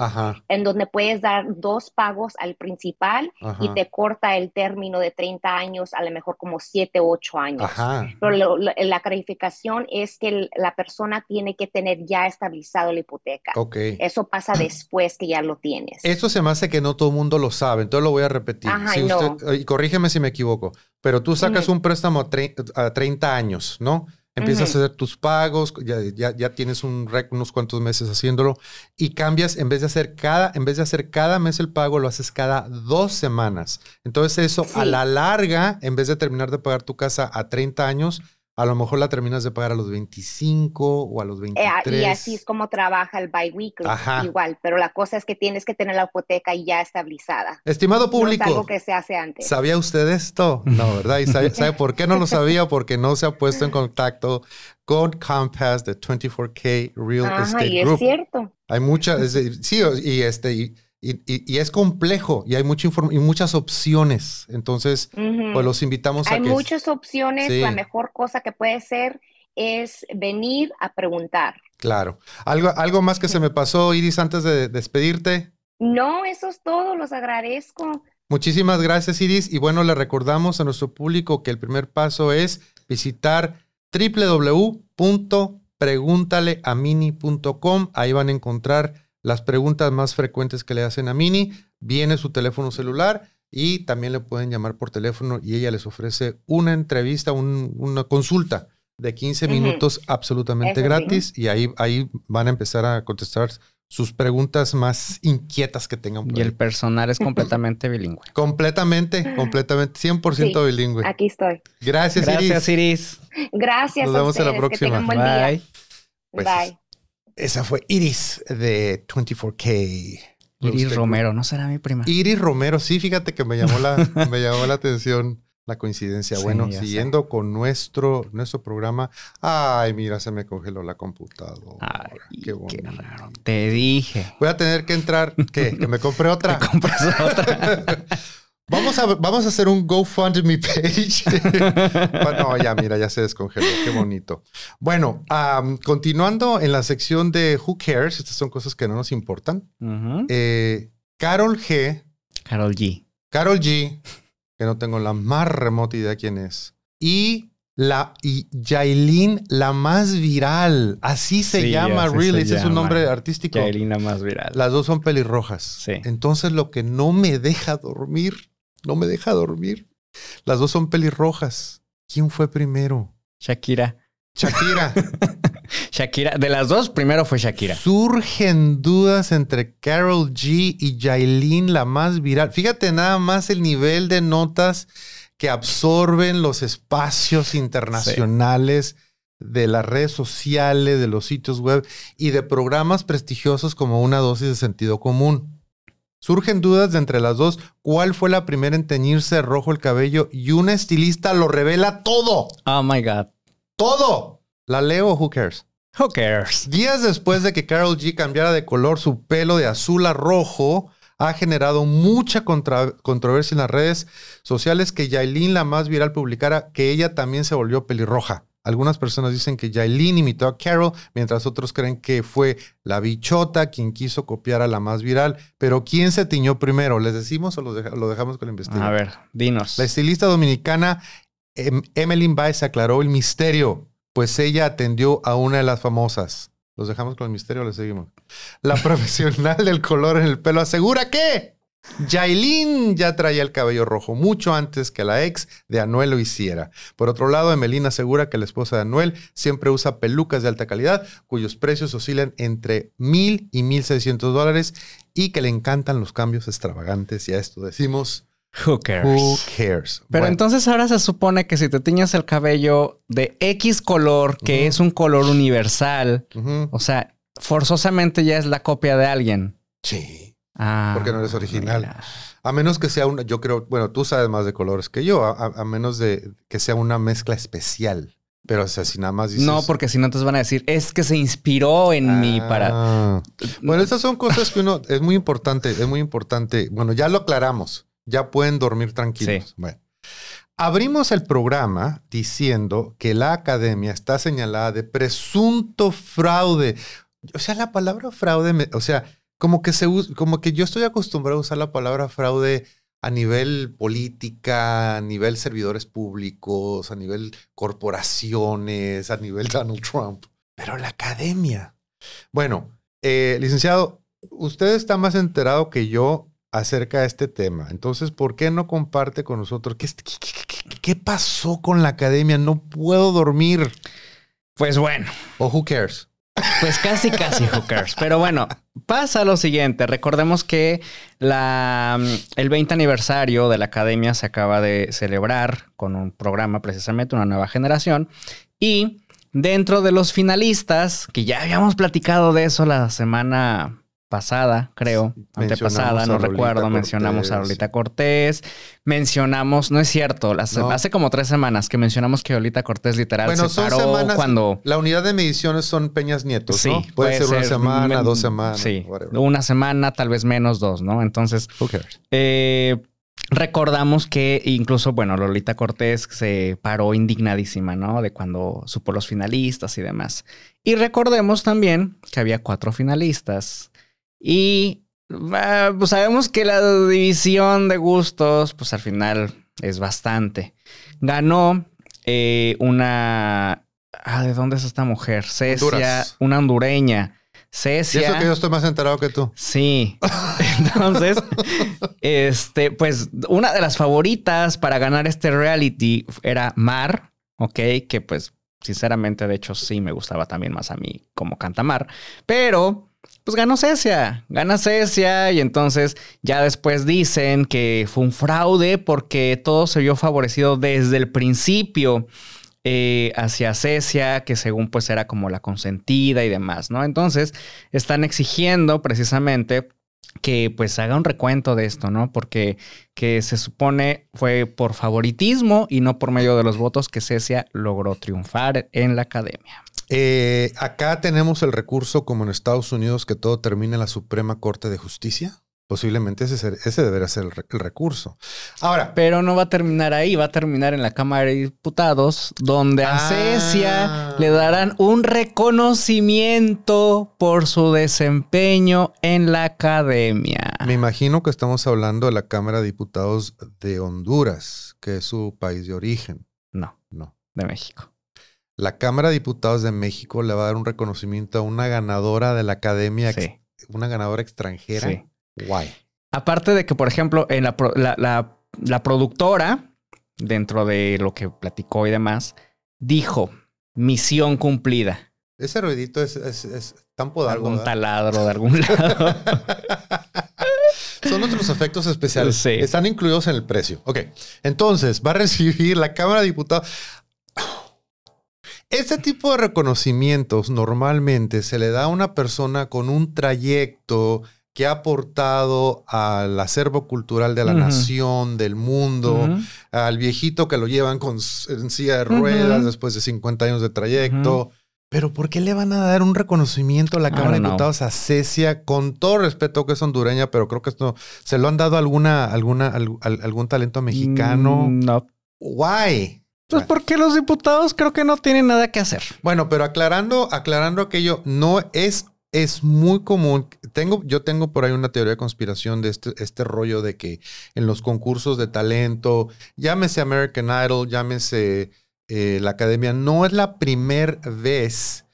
en donde puedes dar dos pagos al principal y ajá, te corta el término de 30 años, a lo mejor como 7, 8 años. ajá. Pero lo- lo- la clarificación es que el- la persona tiene que tener ya estabilizado la hipoteca. Ok, Eso pasa después que ya lo tienes. Eso se me hace que no todo el mundo lo sabe, entonces lo voy a repetir. Ajá, Si no. y corrígeme si me equivoco, pero tú sacas un préstamo a, tre- a 30 años, ¿no? Empiezas a hacer tus pagos, ya, ya, ya tienes un rec- unos cuantos meses haciéndolo y cambias, en vez de hacer cada, en vez de hacer cada mes el pago, lo haces cada dos semanas. Entonces eso a la larga, en vez de terminar de pagar tu casa a 30 años, a lo mejor la terminas de pagar a los 25 o a los Eh, 23. y así es como trabaja el biweekly, Ajá. igual, pero la cosa es que tienes que tener la hipoteca ya estabilizada. Estimado No es público, algo que se hace antes. ¿Sabía usted esto? No, ¿verdad? ¿Y sabe, sabe por qué no lo sabía? Porque no se ha puesto en contacto con Compass de 24K Real Ajá, Estate y es cierto. Hay muchas, sí, y este, y, y- y- y es complejo y hay mucha y muchas opciones. Entonces, pues los invitamos a Hay que muchas opciones. Sí. La mejor cosa que puede ser es venir a preguntar. Claro. Algo, algo más que se me pasó, Iris, antes de despedirte. No, eso es todo. Los agradezco. Muchísimas gracias, Iris. Y bueno, le recordamos a nuestro público que el primer paso es visitar www.preguntaleamini.com. Ahí van a encontrar las preguntas más frecuentes que le hacen a Mini. Viene su teléfono celular y también le pueden llamar por teléfono y ella les ofrece una entrevista, un- una consulta de 15 Ujú. minutos absolutamente Eso sí. gratis y ahí, ahí van a empezar a contestar sus preguntas más inquietas que tengan. por Y el personal es completamente bilingüe. Completamente, completamente, 100% Sí, bilingüe. Aquí estoy. Gracias, Gracias, Iris. Iris. Gracias Nos a vemos en la ustedes. Que tengan próxima. día. Bye. Pues, Bye. Esa fue Iris de 24K. Iris Romero, ¿no será mi prima? Iris Romero, sí, fíjate que me llamó la, me llamó la atención la coincidencia. Sí, bueno, sé. siguiendo con nuestro, nuestro programa. Ay, mira, se me congeló la computadora. Ay, qué qué bonito. raro. Te dije. Voy a tener que entrar. ¿Qué? Que me compré otra. Te compras otra. Vamos a, vamos a hacer un GoFundMe page. no, ya, mira, ya se descongeló. Qué bonito. Bueno, continuando en la sección de Who Cares, estas son cosas que no nos importan. Eh, Carol G, Carol G. Carol G, que no tengo la más remota idea quién es, y la y Yailin, la más viral. Así se Sí, llama, así really, se ese es un nombre artístico. Yailina más viral. Las dos son pelirrojas. Sí. Entonces lo que no me deja dormir, no me deja dormir. Las dos son pelirrojas. ¿Quién fue primero? Shakira. Shakira. Shakira. De las dos, primero fue Shakira. Surgen dudas entre Carol G y Yailin, la más viral. Fíjate nada más el nivel de notas que absorben los espacios internacionales de las redes sociales, de los sitios web y de programas prestigiosos como una dosis de sentido común. Surgen dudas de entre las dos cuál fue la primera en teñirse rojo el cabello y una estilista lo revela todo, Oh my God. todo. ¿La leo o who cares? Who cares? Días después de que Carol G cambiara de color su pelo de azul a rojo, ha generado mucha contra- controversia en las redes sociales que Yailin, la más viral, publicara que ella también se volvió pelirroja. Algunas personas dicen que Yailin imitó a Carol, mientras otros creen que fue la bichota quien quiso copiar a la más viral. Pero ¿quién se tiñó primero? ¿Les decimos o lo, lo dejamos con la investigación? A ver, dinos. La estilista dominicana em, Emmeline Baez aclaró el misterio, pues ella atendió a una de las famosas. ¿Los dejamos con el misterio o le seguimos? La profesional del color en el pelo asegura que Yailin ya traía el cabello rojo mucho antes que la ex de Anuel lo hiciera. Por otro lado, Emelina asegura que la esposa de Anuel siempre usa pelucas de alta calidad, cuyos precios oscilan entre mil y mil seiscientos dólares y que le encantan los cambios extravagantes. Y a esto decimos, Who cares? who cares? Pero Bueno. entonces ahora se supone que si te tiñas el cabello de X color, que es un color universal, o sea, forzosamente ya es la copia de alguien. Sí. Ah, Porque no eres original. mira. A menos que sea una, yo creo, bueno, tú sabes más de colores que yo, a, menos de que sea una mezcla especial. Pero o sea, si nada más dices... No, porque si no te van a decir, es que se inspiró en mí para. Ah. Bueno, estas son cosas que uno, es muy importante, es muy importante. Bueno, ya lo aclaramos, ya pueden dormir tranquilos. Sí. Bueno. Abrimos el programa diciendo que la academia está señalada de presunto fraude. O sea, la palabra fraude, me- o sea, como que se como que yo estoy acostumbrado a usar la palabra fraude a nivel política, a nivel servidores públicos, a nivel corporaciones, a nivel Donald Trump. Pero la academia. Bueno, eh, licenciado, usted está más enterado que yo acerca de este tema. Entonces, ¿por qué no comparte con nosotros? ¿Qué, qué, qué, qué pasó con la academia? No puedo dormir. Pues bueno. O who cares? Pues casi, casi cares. Pero bueno, pasa lo siguiente. Recordemos que la, el 20 aniversario de la academia se acaba de celebrar con un programa, precisamente, una nueva generación. Y dentro de los finalistas, que ya habíamos platicado de eso la semana pasada, creo, antepasada, no recuerdo, mencionamos a Lolita Cortés, mencionamos, no es cierto, hace como tres semanas que mencionamos que Lolita Cortés literal bueno, se paró semanas, cuando... La unidad de mediciones son Peñas Nietos, sí, ¿no? Puede, ser, una semana, dos semanas. Sí, una semana, tal vez menos dos, ¿no? Entonces, eh, recordamos que incluso, bueno, Lolita Cortés se paró indignadísima, ¿no? De cuando supo los finalistas y demás. Y recordemos también que había cuatro finalistas y pues sabemos que la división de gustos, pues al final es bastante. Ganó eh, una... Ah, ¿de dónde es esta mujer? Cecia, una hondureña. Cecia. Y eso que yo estoy más enterado que tú. Sí. Entonces, este, pues una de las favoritas para ganar este reality era Mar, ¿ok? Que pues, sinceramente, de hecho, sí me gustaba también más a mí como canta Mar. Pero pues ganó Cecia, gana Cecia y entonces ya después dicen que fue un fraude porque todo se vio favorecido desde el principio eh, hacia Cecia, que según pues era como la consentida y demás, ¿no? Entonces están exigiendo precisamente que pues haga un recuento de esto, ¿no? Porque que se supone fue por favoritismo y no por medio de los votos que Cecia logró triunfar en la academia. Eh, acá tenemos el recurso como en Estados Unidos que todo termina en la Suprema Corte de Justicia. Posiblemente ese, ese debería ser el, recurso. Ahora. Pero no va a terminar ahí, va a terminar en la Cámara de Diputados, donde a Cecia ah. le darán un reconocimiento por su desempeño en la academia. Me imagino que estamos hablando de la Cámara de Diputados de Honduras, que es su país de origen. No, no. De México. La Cámara de Diputados de México le va a dar un reconocimiento a una ganadora de la academia, una ganadora extranjera. Sí. Guay. Aparte de que, por ejemplo, en la, la, productora, dentro de lo que platicó y demás, dijo misión cumplida. Ese ruidito es, es, tan poderoso. Algún taladro de algún lado. Son otros efectos especiales. Sí. Están incluidos en el precio. Ok. Entonces, va a recibir la Cámara de Diputados. Este tipo de reconocimientos normalmente se le da a una persona con un trayecto que ha aportado al acervo cultural de la nación, del mundo, al viejito que lo llevan con, en silla de ruedas después de 50 años de trayecto. Pero ¿por qué le van a dar un reconocimiento a la Cámara de Diputados a Cecia? Con todo respeto que es hondureña, pero creo que esto se lo han dado a alguna, alguna, algún talento mexicano. Mm, no. Why? Pues porque los diputados creo que no tienen nada que hacer. Bueno, pero aclarando, aclarando aquello, no es, es muy común. Tengo, yo tengo por ahí una teoría de conspiración de este, este rollo de que en los concursos de talento, llámese American Idol, llámese eh, la academia, no es la primera vez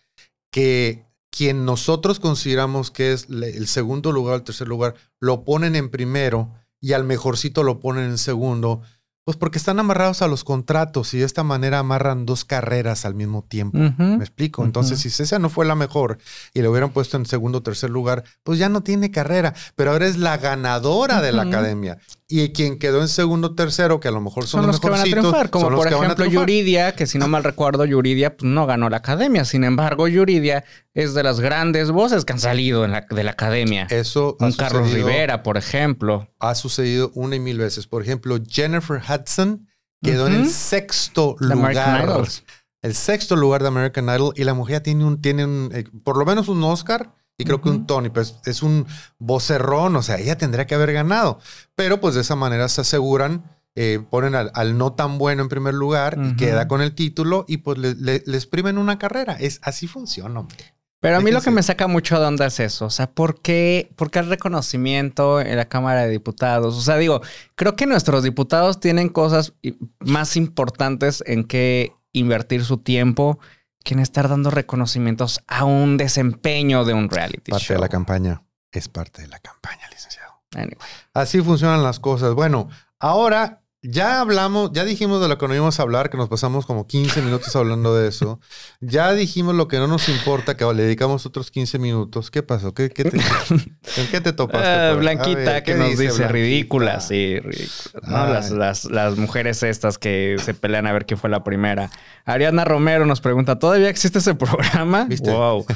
que quien nosotros consideramos que es el segundo lugar o el tercer lugar, lo ponen en primero y al mejorcito lo ponen en segundo pues porque están amarrados a los contratos y de esta manera amarran dos carreras al mismo tiempo. ¿Me explico? Entonces, si César no fue la mejor y le hubieran puesto en segundo o tercer lugar, pues ya no tiene carrera, pero ahora es la ganadora de la academia. Y quien quedó en segundo o tercero, que a lo mejor son, los, que van a triunfar, como por ejemplo Yuridia, que si no mal recuerdo, Yuridia pues, no ganó la academia. Sin embargo, Yuridia es de las grandes voces que han salido en la, de la academia. Eso Un Carlos Rivera, por ejemplo. Ha sucedido una y mil veces. Por ejemplo, Jennifer Hudson quedó en el sexto lugar. El sexto lugar de American Idol. Y la mujer tiene un, tiene un, eh, por lo menos un Oscar y creo que un Tony, pues es un vocerrón, o sea, ella tendría que haber ganado. Pero pues de esa manera se aseguran, eh, ponen al, no tan bueno en primer lugar y queda con el título y pues le, le, exprimen una carrera. Es, así funciona, hombre. Pero a mí lo que me saca mucho de onda es eso. O sea, ¿por qué, ¿por qué el reconocimiento en la Cámara de Diputados? O sea, digo, creo que nuestros diputados tienen cosas más importantes en que invertir su tiempo que en estar dando reconocimientos a un desempeño de un reality Parte de la campaña. es parte de la campaña, licenciado. Anyway. Así funcionan las cosas. Bueno, ahora ya hablamos, ya dijimos de lo que no íbamos a hablar, que nos pasamos como 15 minutos hablando de eso. Ya dijimos lo que no nos importa, que le dedicamos otros 15 minutos. ¿Qué pasó? ¿Qué, qué te, ¿En qué te topaste? Ah? A Blanquita ver, que ¿qué nos dice, Blanquita? ridículas, sí. ¿no? Las, las, las mujeres estas que se pelean a ver quién fue la primera. Ariadna Romero nos pregunta, ¿todavía existe ese programa? ¿Viste? Wow.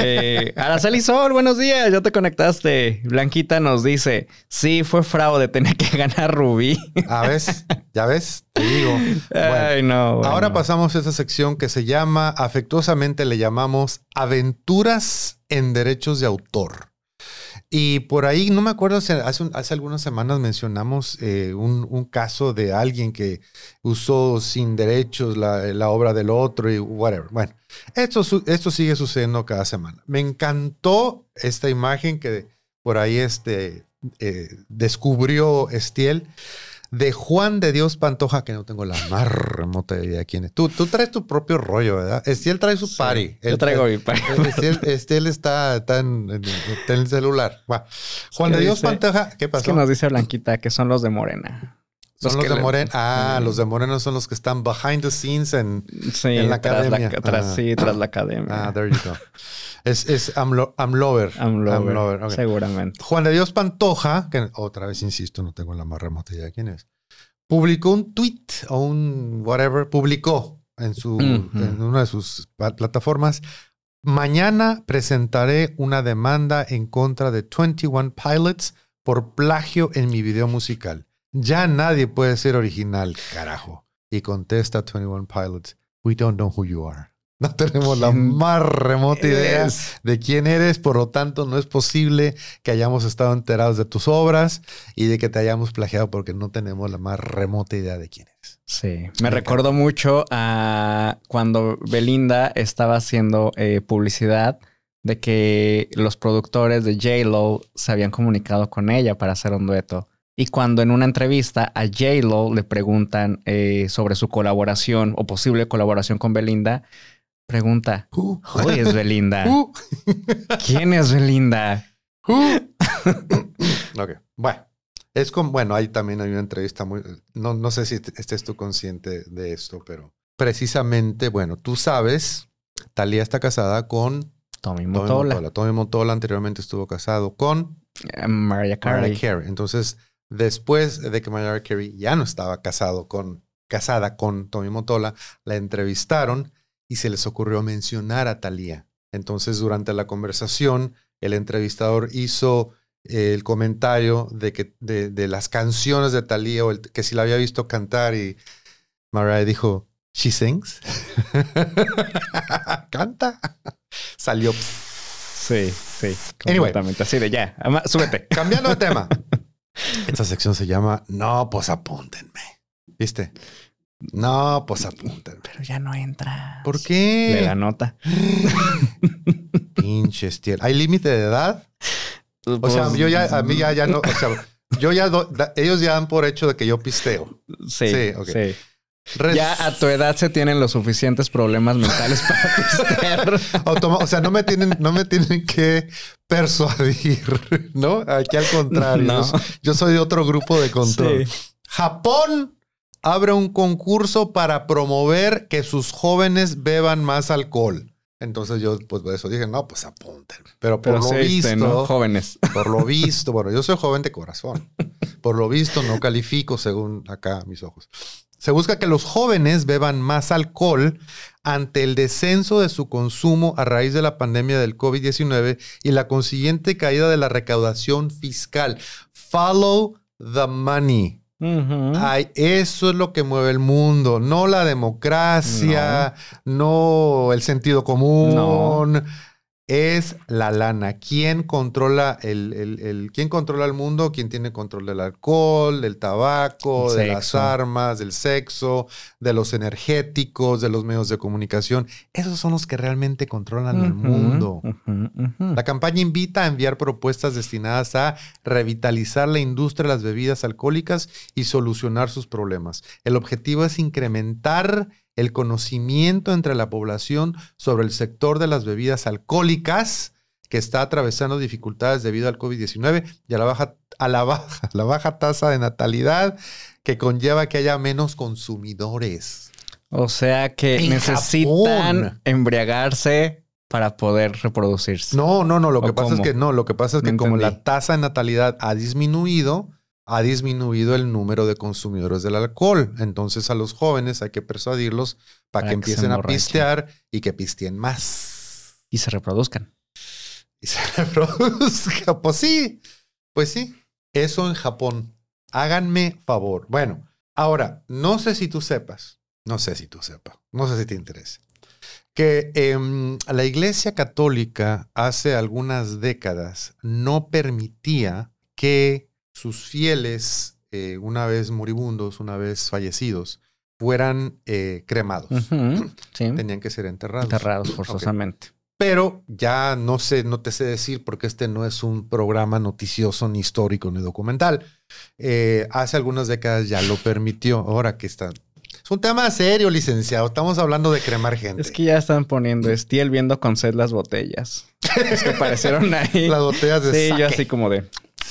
Eh, Araceli Sol, buenos días, ya te conectaste. Blanquita nos dice, sí, fue fraude, tenía que ganar Rubí. ¿A ves? ¿Ya ves? Te digo. Bueno, Ay, no. bueno. Ahora pasamos a esa sección que se llama, afectuosamente le llamamos Aventuras en Derechos de Autor. Y por ahí, no me acuerdo, si hace, un- hace algunas semanas mencionamos eh, un, un caso de alguien que usó sin derechos la, la obra del otro y whatever. Bueno, esto, esto sigue sucediendo cada semana. Me encantó esta imagen que por ahí este, eh, descubrió Estiel de Juan de Dios Pantoja, que no tengo la más remota idea quién es. Tú, tú traes tu propio rollo, ¿verdad? Estiel trae su Sí, party. Yo Él- traigo él- mi party. Estiel, Estiel está, está en, el celular. Va. Juan de Dios dice- Pantoja, ¿qué Es pasó? que nos dice Blanquita que son los de Morena. Son los de Morena. Ah, los de Morena son los que están behind the scenes en. Sí, En la tras academia. tras- Ah. sí, tras la academia. Ah, there you go. Es, es I'm, lo- I'm Lover. I'm lover, Lover, ok. Seguramente. Juan de Dios Pantoja, que otra vez insisto, no tengo la más remota idea de quién es, publicó un tweet o un whatever, publicó en, su, en una de sus plataformas. Mañana presentaré una demanda en contra de 21 Pilots por plagio en mi video musical. Ya nadie puede ser original, carajo. Y contesta 21 Pilots, we don't know who you are. No tenemos la ¿Quién más remota idea de quién eres, por lo tanto no es posible que hayamos estado enterados de tus obras y de que te hayamos plagiado porque no tenemos la más remota idea de quién eres. Sí, me recordó mucho a cuando Belinda estaba haciendo eh, publicidad de que los productores de J-Lo se habían comunicado con ella para hacer un dueto. Y cuando en una entrevista a J-Lo le preguntan eh, sobre su colaboración o posible colaboración con Belinda, pregunta, Who? ¿Who es Belinda? Who? ¿Quién es Belinda? Ok, bueno. Es como, bueno, ahí también hay una entrevista muy, no, no sé si estés tú consciente de esto, pero precisamente, bueno, tú sabes, Talía está casada con Tommy Tommy Motola, Motola. Tommy Motola anteriormente estuvo casado con eh, Mariah Carey. Mariah Carey. Entonces, después de que Mariah Carey ya no estaba casado con, casada con Tommy Motola, la entrevistaron y se les ocurrió mencionar a Thalía. Entonces, durante la conversación, el entrevistador hizo eh, el comentario de que de, de las canciones de Thalía o el- que si la había visto cantar y Mariah dijo, "She sings." Canta. Salió Sí, sí. Anyway. Completamente. Así de ya. ama- Súbete. Cambiando de tema. Esta sección se llama No, pues apúntenme. ¿Viste? No, pues apúntenme. Pero ya no entra. ¿Por Le qué? da nota. Pinches tío. ¿Hay límite de edad? O sea, yo ya, a mí ya, ya no, o sea, yo ya, do- da- ellos ya dan por hecho de que yo pisteo. Sí, Sí, ok. sí. Res- Ya a tu edad se tienen los suficientes problemas mentales para pistear. o sea, no me tienen, no me tienen que persuadir, ¿no? Aquí al contrario. No. Yo, soy de otro grupo de control. Sí. Japón abre un concurso para promover que sus jóvenes beban más alcohol. Entonces yo, pues por eso dije, no, pues apunten. Pero por Pero lo visto, ¿no? Jóvenes. por lo visto, bueno, yo soy joven de corazón. Por lo visto, no califico según acá mis ojos. Se busca que los jóvenes beban más alcohol ante el descenso de su consumo a raíz de la pandemia del COVID-19 y la consiguiente caída de la recaudación fiscal. Follow the money. Ay, eso es lo que mueve el mundo, no la democracia, no, el sentido común. Es la lana. ¿Quién controla el, el- el- quién controla el mundo? ¿Quién tiene control del alcohol, del tabaco, de las armas, del sexo, de los energéticos, de los medios de comunicación? Esos son los que realmente controlan el mundo. La campaña invita a enviar propuestas destinadas a revitalizar la industria de las bebidas alcohólicas y solucionar sus problemas. El objetivo es incrementar el conocimiento entre la población sobre el sector de las bebidas alcohólicas que está atravesando dificultades debido al COVID-19 y a la baja, a la baja, la baja tasa de natalidad que conlleva que haya menos consumidores. O sea que En necesitan Japón. embriagarse para poder reproducirse. No, no, no. Lo ¿O que pasa cómo? es que no. Lo que pasa es que No como la tasa de natalidad ha disminuido, ha disminuido el número de consumidores del alcohol. Entonces a los jóvenes hay que persuadirlos para, Para que empiecen a pistear y que pisteen más. Y se reproduzcan. Y se reproduzca. Pues sí, pues sí. Eso en Japón. Háganme favor. Bueno, ahora, no sé si tú sepas, no sé si tú sepas, no sé si te interesa, que em, la Iglesia Católica hace algunas décadas no permitía que sus fieles, eh, una vez moribundos, una vez fallecidos, fueran eh, cremados. Sí. Tenían que ser enterrados. Enterrados forzosamente. Pero ya no sé, no te sé decir porque este no es un programa noticioso, ni histórico, ni documental. Eh, hace algunas décadas ya lo permitió. Ahora que está. Es un tema serio, licenciado. Estamos hablando de cremar gente. Es que ya están poniendo Estiel viendo con sed las botellas. Es que aparecieron ahí. Las botellas de Sí, yo saque. así como de.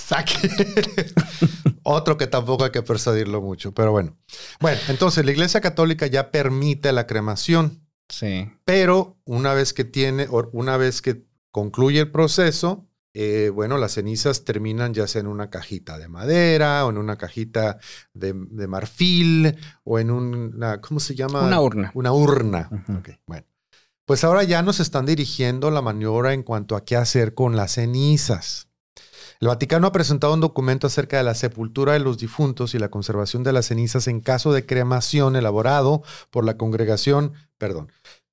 Saque. Otro que tampoco hay que persuadirlo mucho, pero bueno. Bueno, entonces la Iglesia Católica ya permite la cremación. Sí. Pero una vez que tiene, una vez que concluye el proceso, eh, bueno, las cenizas terminan ya sea en una cajita de madera o en una cajita de, de marfil o en una, ¿cómo se llama? Una urna. Una urna. Bueno. Pues ahora ya nos están dirigiendo la maniobra en cuanto a qué hacer con las cenizas. El Vaticano ha presentado un documento acerca de la sepultura de los difuntos y la conservación de las cenizas en caso de cremación elaborado por la congregación, perdón,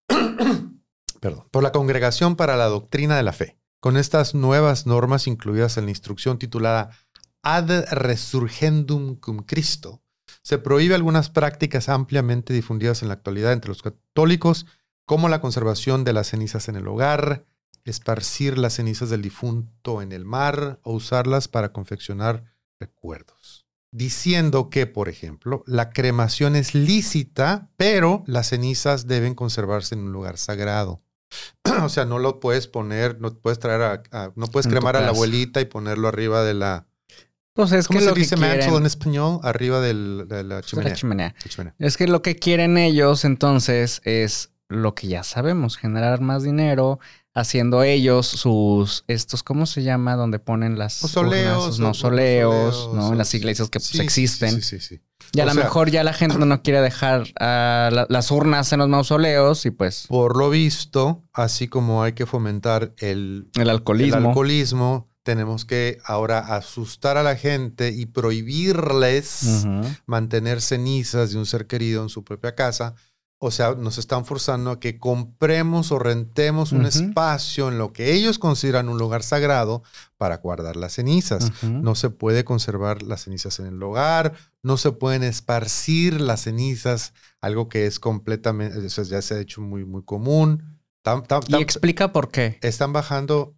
perdón, por la Congregación para la Doctrina de la Fe. Con estas nuevas normas incluidas en la instrucción titulada Ad Resurgendum cum Christo, se prohíbe algunas prácticas ampliamente difundidas en la actualidad entre los católicos, como la conservación de las cenizas en el hogar, esparcir las cenizas del difunto en el mar o usarlas para confeccionar recuerdos. Diciendo que, por ejemplo, la cremación es lícita, pero las cenizas deben conservarse en un lugar sagrado. o sea, no lo puedes poner, no puedes traer a, a- no puedes En cremar a la abuelita y ponerlo arriba de la, Pues es ¿cómo que se lo dice quieren... en español? Arriba del- de la de chimenea. la chimenea. La chimenea. Es que lo que quieren ellos entonces es lo que ya sabemos, generar más dinero haciendo ellos sus estos ¿cómo se llama? donde ponen las Mausoleos, ¿no? En las iglesias que pues, existen. Sí, sí, sí. sí. Y a lo mejor ya la gente no quiere dejar la- las urnas en los mausoleos y pues Por lo visto, así como hay que fomentar el, el el alcoholismo. tenemos que ahora asustar a la gente y prohibirles mantener cenizas de un ser querido en su propia casa. O sea, nos están forzando a que compremos o rentemos un espacio en lo que ellos consideran un lugar sagrado para guardar las cenizas. No se puede conservar las cenizas en el hogar, no se pueden esparcir las cenizas, algo que es completamente, eso ya se ha hecho muy, muy común. Y explica por qué. están bajando,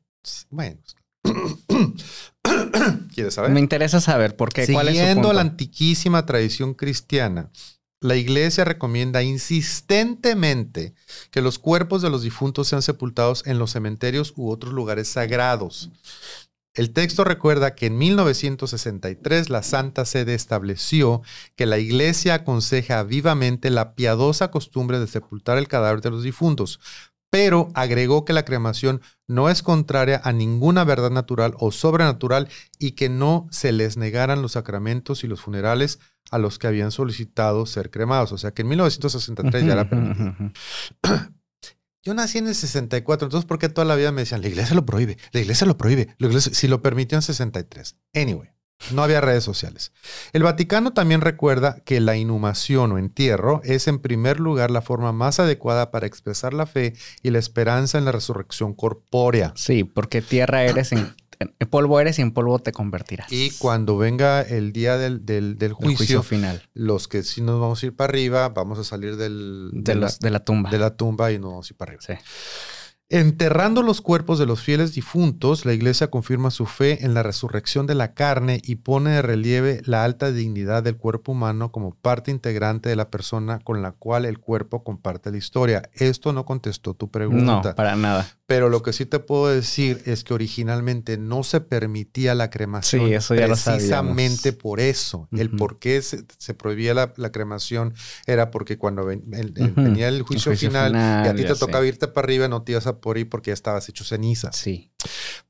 bueno, ¿quieres saber? Me interesa saber por qué. ¿Cuál es su Siguiendo punto? la antiquísima tradición cristiana, la iglesia recomienda insistentemente que los cuerpos de los difuntos sean sepultados en los cementerios u otros lugares sagrados. El texto recuerda que en 1963 la Santa Sede estableció que la iglesia aconseja vivamente la piadosa costumbre de sepultar el cadáver de los difuntos, pero agregó que la cremación no es contraria a ninguna verdad natural o sobrenatural y que no se les negaran los sacramentos y los funerales a los que habían solicitado ser cremados. O sea que en 1963 ya era permitido. Yo nací en el 64, entonces ¿por qué toda la vida me decían, la iglesia lo prohíbe, la iglesia lo prohíbe, la iglesia, si lo permitió en 63? Anyway, no había redes sociales. El Vaticano también recuerda que la inhumación o entierro es en primer lugar la forma más adecuada para expresar la fe y la esperanza en la resurrección corpórea. Sí, porque tierra eres, en, en polvo eres y en polvo te convertirás. Y cuando venga el día del, del- del El juicio, juicio final los que sí nos vamos a ir para arriba, vamos a salir del, de, de, los, de la tumba. la, de la tumba y nos vamos a ir para arriba. Sí. Enterrando los cuerpos de los fieles difuntos, la iglesia confirma su fe en la resurrección de la carne y pone de relieve la alta dignidad del cuerpo humano como parte integrante de la persona con la cual el cuerpo comparte la historia. Esto no contestó tu pregunta. No, para nada. Pero lo que sí te puedo decir es que originalmente no se permitía la cremación. Sí, eso ya precisamente por eso. El por qué se, se prohibía la, la cremación era porque cuando ven- el- venía el juicio, juicio final, y a final, ti te tocaba irte para arriba, no te ibas a por ahí porque ya estabas hecho ceniza. Sí.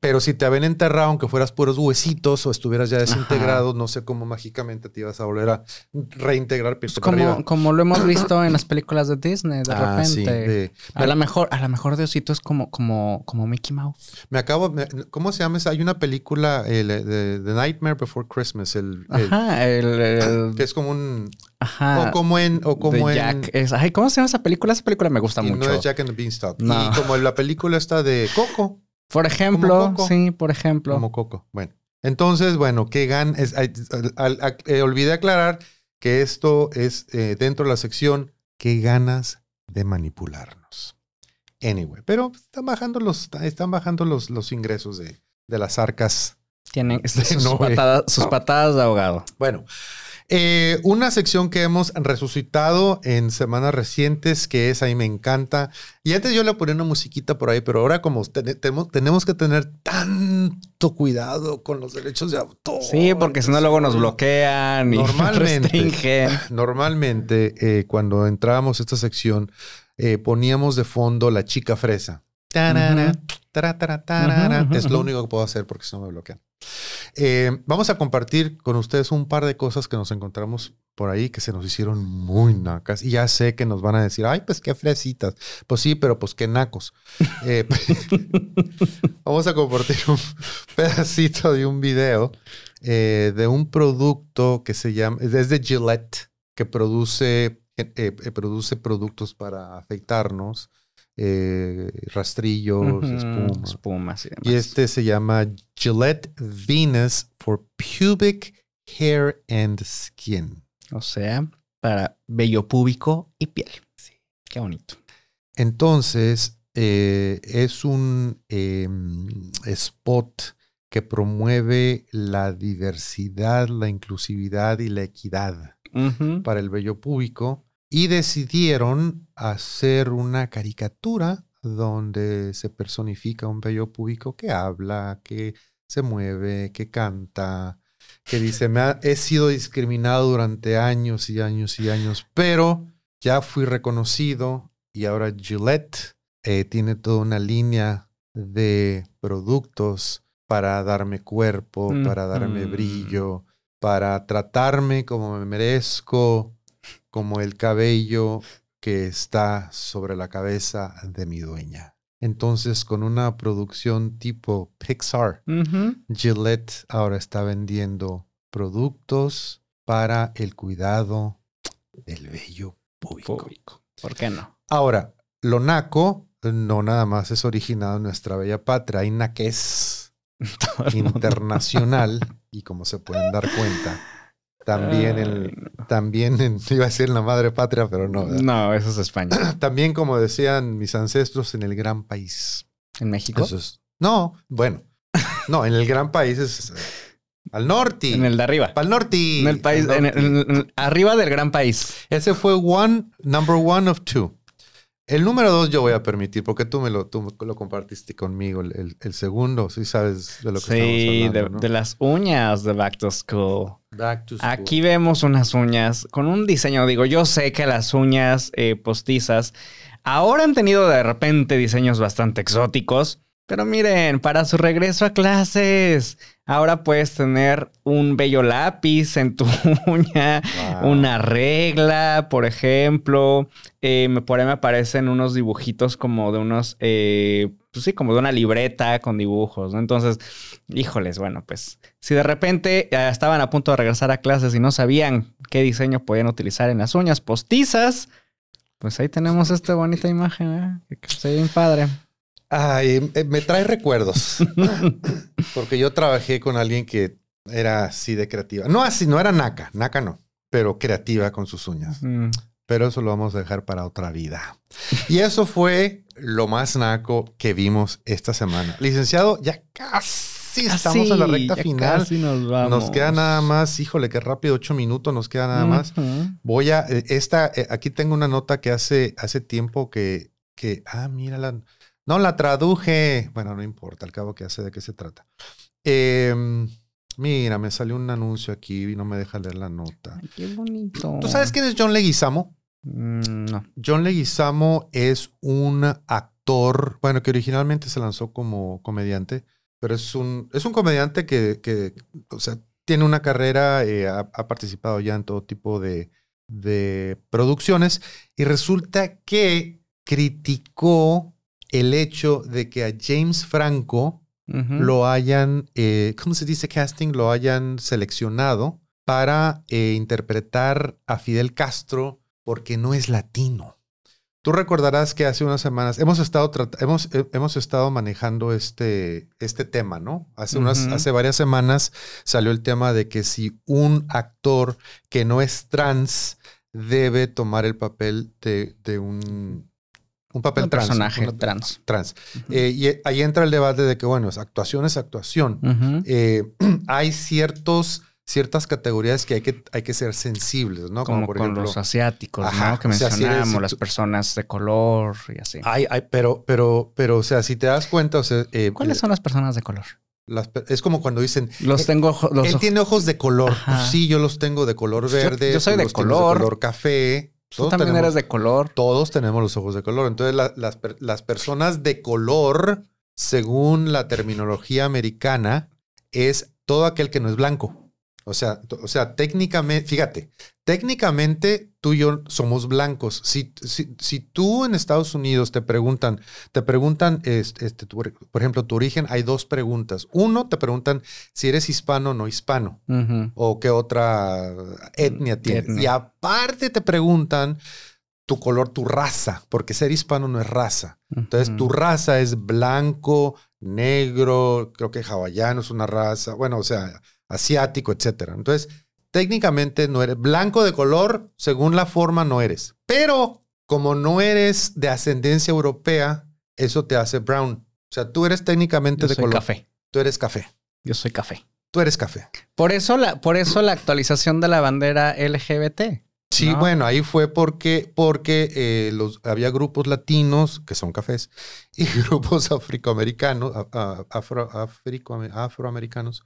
Pero si te habían enterrado, aunque fueras puros huesitos o estuvieras ya desintegrado, no sé cómo mágicamente te ibas a volver a reintegrar Pues como, como lo hemos visto en las películas de Disney, de Ah, sí, repente. de- A lo mejor, a lo mejor Diosito es como, como, como Mickey Mouse. Me acabo, me- ¿cómo se llama? esa? Hay una película, el, de The Nightmare Before Christmas, el, el- Ajá, el, que es como un, ajá. o como en, o como en, Jack. Es- ay, ¿cómo se llama esa película? Esa película me gusta y mucho. no es Jack and the Beanstalk. No. Y como en la película está de Coco, Por ejemplo, Coco. sí, por ejemplo. como Coco. Bueno, entonces, bueno, ¿qué gan? Es, eh, olvidé aclarar que esto es eh, dentro de la sección ¿Qué ganas de manipularnos? Anyway, pero están bajando los, están bajando los, los ingresos de, de las arcas Tienen sus, patadas, sus patadas de ahogado. Bueno, eh, una sección que hemos resucitado en semanas recientes, que es ahí me encanta. Y antes yo le ponía una musiquita por ahí, pero ahora como te- tenemos, tenemos que tener tanto cuidado con los derechos de autor. Sí, porque si no luego nos bloquean y Normalmente. restringen. Normalmente, eh, cuando entrábamos a esta sección, eh, poníamos de fondo la chica fresa. Tarara, Es lo único que puedo hacer porque si no me bloquean. Eh, vamos a compartir con ustedes un par de cosas que nos encontramos por ahí que se nos hicieron muy nacas. Y ya sé que nos van a decir, ay, pues qué fresitas. Pues sí, pero pues qué nacos. Eh, vamos a compartir un pedacito de un video eh, de un producto que se llama, es de Gillette, que produce, produce productos para afeitarnos, eh, rastrillos, espumas. Espumas y demás. Y este se llama Gillette Venus for Pubic Hair and Skin. O sea, para vello púbico y piel. Sí. Qué bonito. Entonces, eh, es un eh, spot que promueve la diversidad, la inclusividad y la equidad para el vello púbico y decidieron hacer una caricatura donde se personifica un vello púbico que habla, que se mueve, que canta, que dice, me ha- he sido discriminado durante años y años y años, pero ya fui reconocido y ahora Gillette eh, tiene toda una línea de productos para darme cuerpo, para darme brillo, para tratarme como me merezco, como el cabello que está sobre la cabeza de mi dueña. Entonces, con una producción tipo Pixar. Gillette ahora está vendiendo productos para el cuidado del vello. Público. ¿Por qué no? Ahora, lo naco no nada más es originado en nuestra bella patria, hay naques internacional y como se pueden dar cuenta, también el, también en, iba a decir en la madre patria, pero no, ¿verdad? No, eso es España. también como decían mis ancestros en el gran país. ¿En México? Eso es- no, bueno, no, en el gran país es al norte. En el de arriba. Para el norte. En el país, al norte. en el- en el- arriba del gran país. Ese fue one, number one of two. El número dos yo voy a permitir, porque tú me lo, tú lo compartiste conmigo. El, el- el segundo, sí sabes de lo que Sí, estamos de, hablando, ¿no? de las uñas de Back to School. Back to school. Aquí vemos unas uñas con un diseño. Digo, yo sé que las uñas eh, postizas ahora han tenido de repente diseños bastante exóticos. Pero miren, para su regreso a clases, ahora puedes tener un bello lápiz en tu uña, Wow. una regla, por ejemplo. Eh, por ahí me aparecen unos dibujitos como de unos, eh, pues sí, como de una libreta con dibujos, ¿no? Entonces, híjoles, bueno, pues si de repente eh, estaban a punto de regresar a clases y no sabían qué diseño podían utilizar en las uñas postizas, pues ahí tenemos esta bonita imagen, ¿eh? que, ve bien padre. Ay, eh, me trae recuerdos. porque yo trabajé con alguien que era así de creativa. No así, no era naca, naca no, pero creativa con sus uñas. Mm, Pero eso lo vamos a dejar para otra vida. Y eso fue lo más naco que vimos esta semana. Licenciado, ya casi estamos en la recta Ah, final. casi nos vamos. Nos queda nada más, híjole, qué rápido, ocho minutos, nos queda nada más. Voy a, eh, esta, eh, aquí tengo una nota que hace, hace tiempo que, que, ah, mírala. No, la traduje. Bueno, no importa, al cabo que hace de qué se trata. Em, mira, me salió un anuncio aquí y no me deja leer la nota. Ay, qué bonito. ¿Tú sabes quién es John Leguizamo? Mm, no. John Leguizamo es un actor, bueno, que originalmente se lanzó como comediante, pero es un, es un comediante que, que, o sea, tiene una carrera, eh, ha, ha participado ya en todo tipo de, de producciones y resulta que criticó el hecho de que a James Franco lo hayan, eh, ¿cómo se dice casting? Lo hayan seleccionado para eh, interpretar a Fidel Castro porque no es latino. Tú recordarás que hace unas semanas hemos estado, hemos, eh, hemos estado manejando este, este tema, ¿no? Hace, unas, hace varias semanas salió el tema de que si un actor que no es trans debe tomar el papel de, de un, un papel Un trans. personaje una- trans. trans. Eh, y ahí entra el debate de que, bueno, es actuación es actuación. Eh, hay ciertos, ciertas categorías que hay que, hay que ser sensibles, ¿no? Como, por con ejemplo, los asiáticos, Ajá, ¿no? Que o sea, si eres- mencionamos, las personas de color y así. hay, hay, pero, pero, pero, o sea, si te das cuenta, o sea, eh, ¿Cuáles son las personas de color? las es como cuando dicen, Los tengo los él ojos- tiene ojos de color. Pues sí, yo los tengo de color Yo- verde. yo soy tú de los tienes color. color Tú Todos también tenemos- eres de color. Todos tenemos los ojos de color. Entonces, la- las, las personas de color, según la terminología americana, es todo aquel que no es blanco. O sea, o sea, técnicamente, fíjate, técnicamente tú y yo somos blancos. Si, si, si tú en Estados Unidos te preguntan, te preguntan, este, este, tu- por ejemplo, tu origen, hay dos preguntas. Uno, te preguntan si eres hispano o no hispano o qué otra etnia tienes. etnia. Y aparte te preguntan tu color, tu raza, porque ser hispano no es raza. Entonces, tu raza es blanco, negro, creo que hawaiano es una raza, bueno, o sea, asiático, etcétera. Entonces, técnicamente no eres blanco de color, según la forma no eres. Pero como no eres de ascendencia europea, eso te hace brown. O sea, tú eres técnicamente Yo de soy color. café. Tú eres café. Yo soy café. Tú eres café. Por eso la, por eso la actualización de la bandera LGBT. Sí, ¿no? bueno, ahí fue porque, porque eh, los, había grupos latinos, que son cafés, y grupos afroamericanos, afro, afroamericanos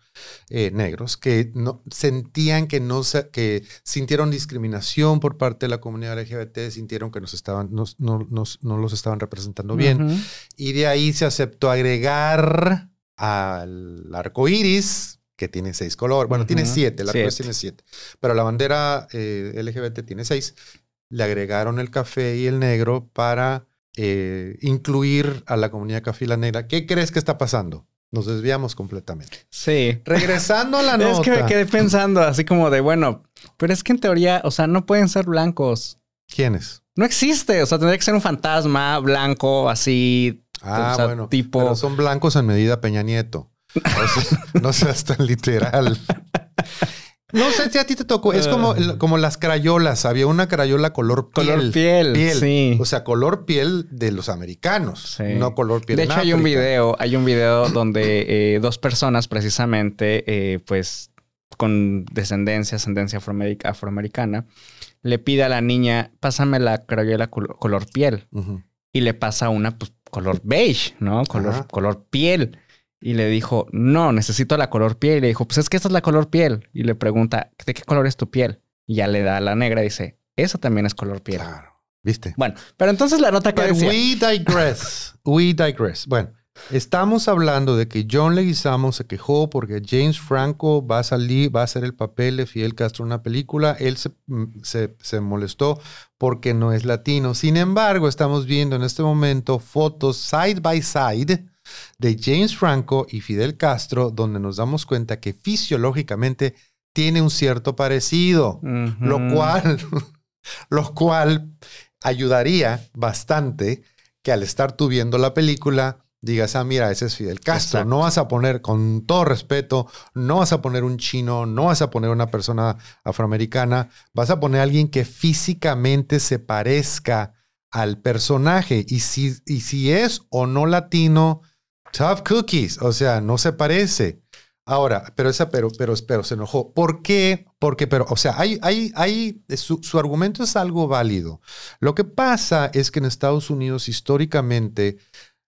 eh, negros, que no, sentían que no se- que sintieron discriminación por parte de la comunidad LGBT, sintieron que nos estaban, nos- no, nos- no los estaban representando bien. Y de ahí se aceptó agregar al arco iris, que tiene seis colores. Bueno, tiene siete, iris siete. tiene siete. Pero la bandera eh, LGBT tiene seis. Le agregaron el café y el negro para eh, incluir a la comunidad café y la negra. ¿Qué crees que está pasando? Nos desviamos completamente. Sí. Regresando a la nota. Es que me quedé pensando así como de, bueno, pero es que en teoría, o sea, no pueden ser blancos. ¿Quiénes? No existe, o sea, tendría que ser un fantasma blanco, así. Ah, O sea, bueno. tipo- Pero son blancos en medida Peña Nieto. No seas tan literal. No sé si a ti te tocó. Es como, como las crayolas. Había una crayola color piel. Color piel, piel. sí. O sea, color piel de los americanos. Sí. No color piel De en hecho, hay un video, hay un video donde eh, dos personas precisamente, eh, pues, con descendencia, ascendencia afroameric- afroamericana, le pide a la niña, pásame la crayola colo- color piel. Y le pasa una, pues, color beige, ¿no? Color, Ajá. color piel. Y le dijo, no, necesito la color piel. Y le dijo, pues es que esta es la color piel. Y le pregunta, ¿de qué color es tu piel? Y ya le da a la negra y dice, esa también es color piel. Claro. ¿Viste? Bueno, pero entonces la nota que But decía. we digress. We digress. Bueno, estamos hablando de que John Leguizamo se quejó porque James Franco va a salir, va a hacer el papel de Fidel Castro en una película. Él se, mm, se- se molestó porque no es latino. Sin embargo, estamos viendo en este momento fotos side by side de James Franco y Fidel Castro, donde nos damos cuenta que fisiológicamente tiene un cierto parecido lo cual, lo cual ayudaría bastante que al estar tú viendo la película digas, ah, mira, ese es Fidel Castro. Exacto. No vas a poner, con todo respeto, no vas a poner un chino, no vas a poner una persona afroamericana, vas a poner a alguien que físicamente se parezca al personaje. Y si, y si es o no latino, tough cookies. O sea, no se parece. Ahora, pero esa, pero, pero, pero se enojó. ¿Por qué? Porque, pero, o sea, hay, hay, hay, su, su argumento es algo válido. Lo que pasa es que en Estados Unidos, históricamente,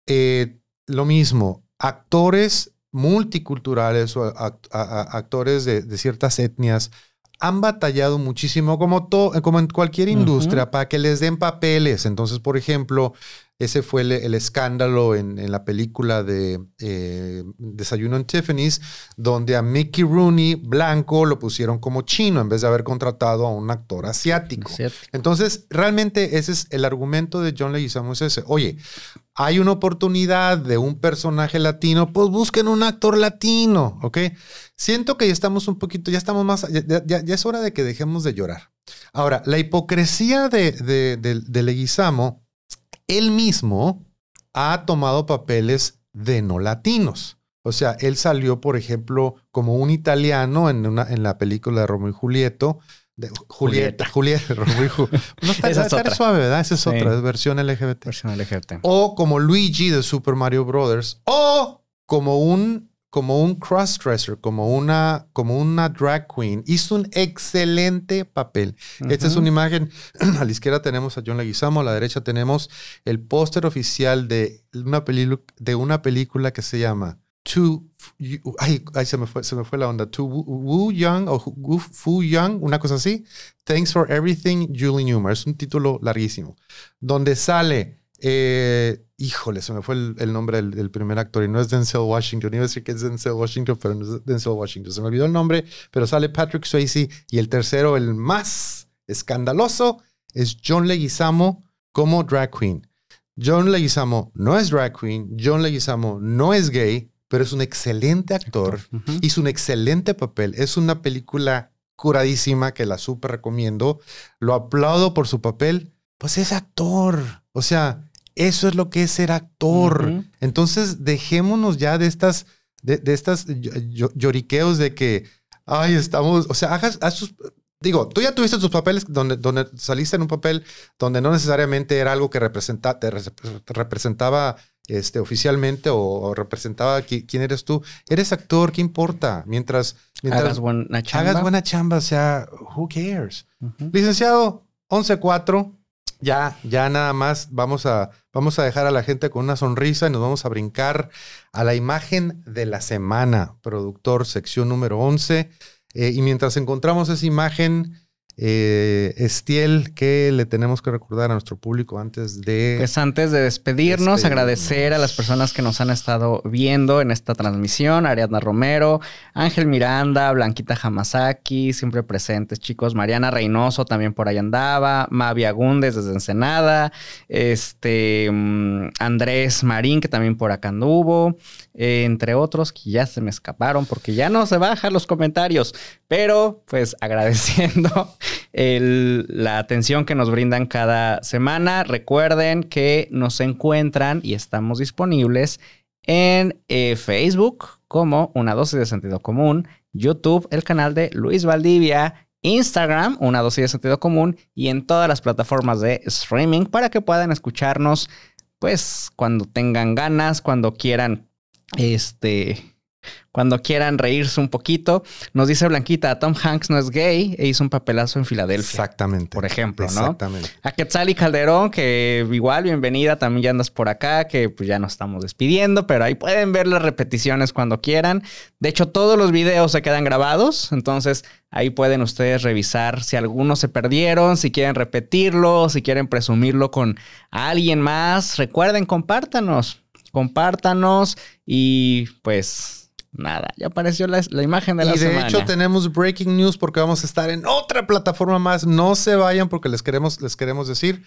eh, lo mismo, actores multiculturales o actores de, de, ciertas etnias han batallado muchísimo, como, como en cualquier industria, para que les den papeles. Entonces, por ejemplo, ese fue el, escándalo en, la película de eh, Desayuno en Tiffany's, donde a Mickey Rooney blanco lo pusieron como chino en vez de haber contratado a un actor asiático. Entonces, realmente ese es el argumento de John Leguizamo es ese. Oye, hay una oportunidad de un personaje latino, pues busquen un actor latino, ¿ok? Siento que ya estamos un poquito, ya estamos más, ya, es hora de que dejemos de llorar. Ahora, la hipocresía de, de, de Leguizamo él mismo ha tomado papeles de no latinos. O sea, él salió, por ejemplo, como un italiano en, una, en la película de Romeo y Julieto. De, Julieta, Julieta, Romeo y Julieto. No está, Esa es suave, ¿verdad? Esa es otra, es versión LGBT. Versión LGBT. O como Luigi de Super Mario Brothers. O como un como un crossdresser, como una, como una drag queen. Hizo un excelente papel. Esta es una imagen. A la izquierda tenemos a John Leguizamo, a la derecha tenemos el póster oficial de una, de una película que se llama To. Ay, se, me fue, se me fue la onda. To Wu Young o Wu Fu Young, una cosa así. Thanks for Everything, Julie Newmar. Es un título larguísimo. Donde sale eh, híjole, se me fue el, nombre del, primer actor y no es Denzel Washington. Iba a decir que es Denzel Washington, pero no es Denzel Washington. Se me olvidó el nombre, pero sale Patrick Swayze y el tercero, el más escandaloso, es John Leguizamo como drag queen. John Leguizamo no es drag queen, John Leguizamo no es gay, pero es un excelente actor, hizo un excelente papel. Es una película curadísima que la súper recomiendo. Lo aplaudo por su papel. Pues es actor. O sea, eso es lo que es ser actor. Entonces, dejémonos ya de estas, de, estas lloriqueos de que, ay, estamos, o sea, hagas, haz digo, tú ya tuviste tus papeles donde, donde saliste en un papel donde no necesariamente era algo que representa, te representaba este, oficialmente o, representaba quién eres tú. Eres actor, ¿qué importa? Mientras, hagas buena chamba. Hagas buena chamba, o sea, who cares? Licenciado, 11-4 ya, ya nada más vamos a, vamos a dejar a la gente con una sonrisa y nos vamos a brincar a la imagen de la semana, productor, sección número 11. Eh, y mientras encontramos esa imagen, eh, Estiel, ¿qué le tenemos que recordar a nuestro público antes de... Pues antes de despedirnos, agradecer a las personas que nos han estado viendo en esta transmisión, Ariadna Romero, Ángel Miranda, Blanquita Hamasaki, siempre presentes chicos, Mariana Reynoso también por ahí andaba, Mavi Agúndez desde Ensenada, este, mm, Andrés Marín que también por acá anduvo, eh, entre otros que ya se me escaparon porque ya no se bajan los comentarios, pero pues agradeciendo la atención que nos brindan cada semana. Recuerden que nos encuentran y estamos disponibles en eh, Facebook como Una Dosis de Sentido Común, YouTube, el canal de Luis Valdivia, Instagram, Una Dosis de Sentido Común y en todas las plataformas de streaming para que puedan escucharnos pues cuando tengan ganas, cuando quieran este cuando quieran reírse un poquito. Nos dice Blanquita, Tom Hanks no es gay e hizo un papelazo en Filadelfia. Exactamente. Por ejemplo, ¿no? Exactamente. A Quetzal Calderón, que igual, bienvenida, también ya andas por acá, que pues ya nos estamos despidiendo, pero ahí pueden ver las repeticiones cuando quieran. De hecho, todos los videos se quedan grabados, entonces ahí pueden ustedes revisar si algunos se perdieron, si quieren repetirlo, si quieren presumirlo con alguien más. Recuerden, compártanos, compártanos y pues Nada, ya apareció la, imagen de la semana. Y de hecho tenemos breaking news porque vamos a estar en otra plataforma más. No se vayan porque les queremos, les queremos decir.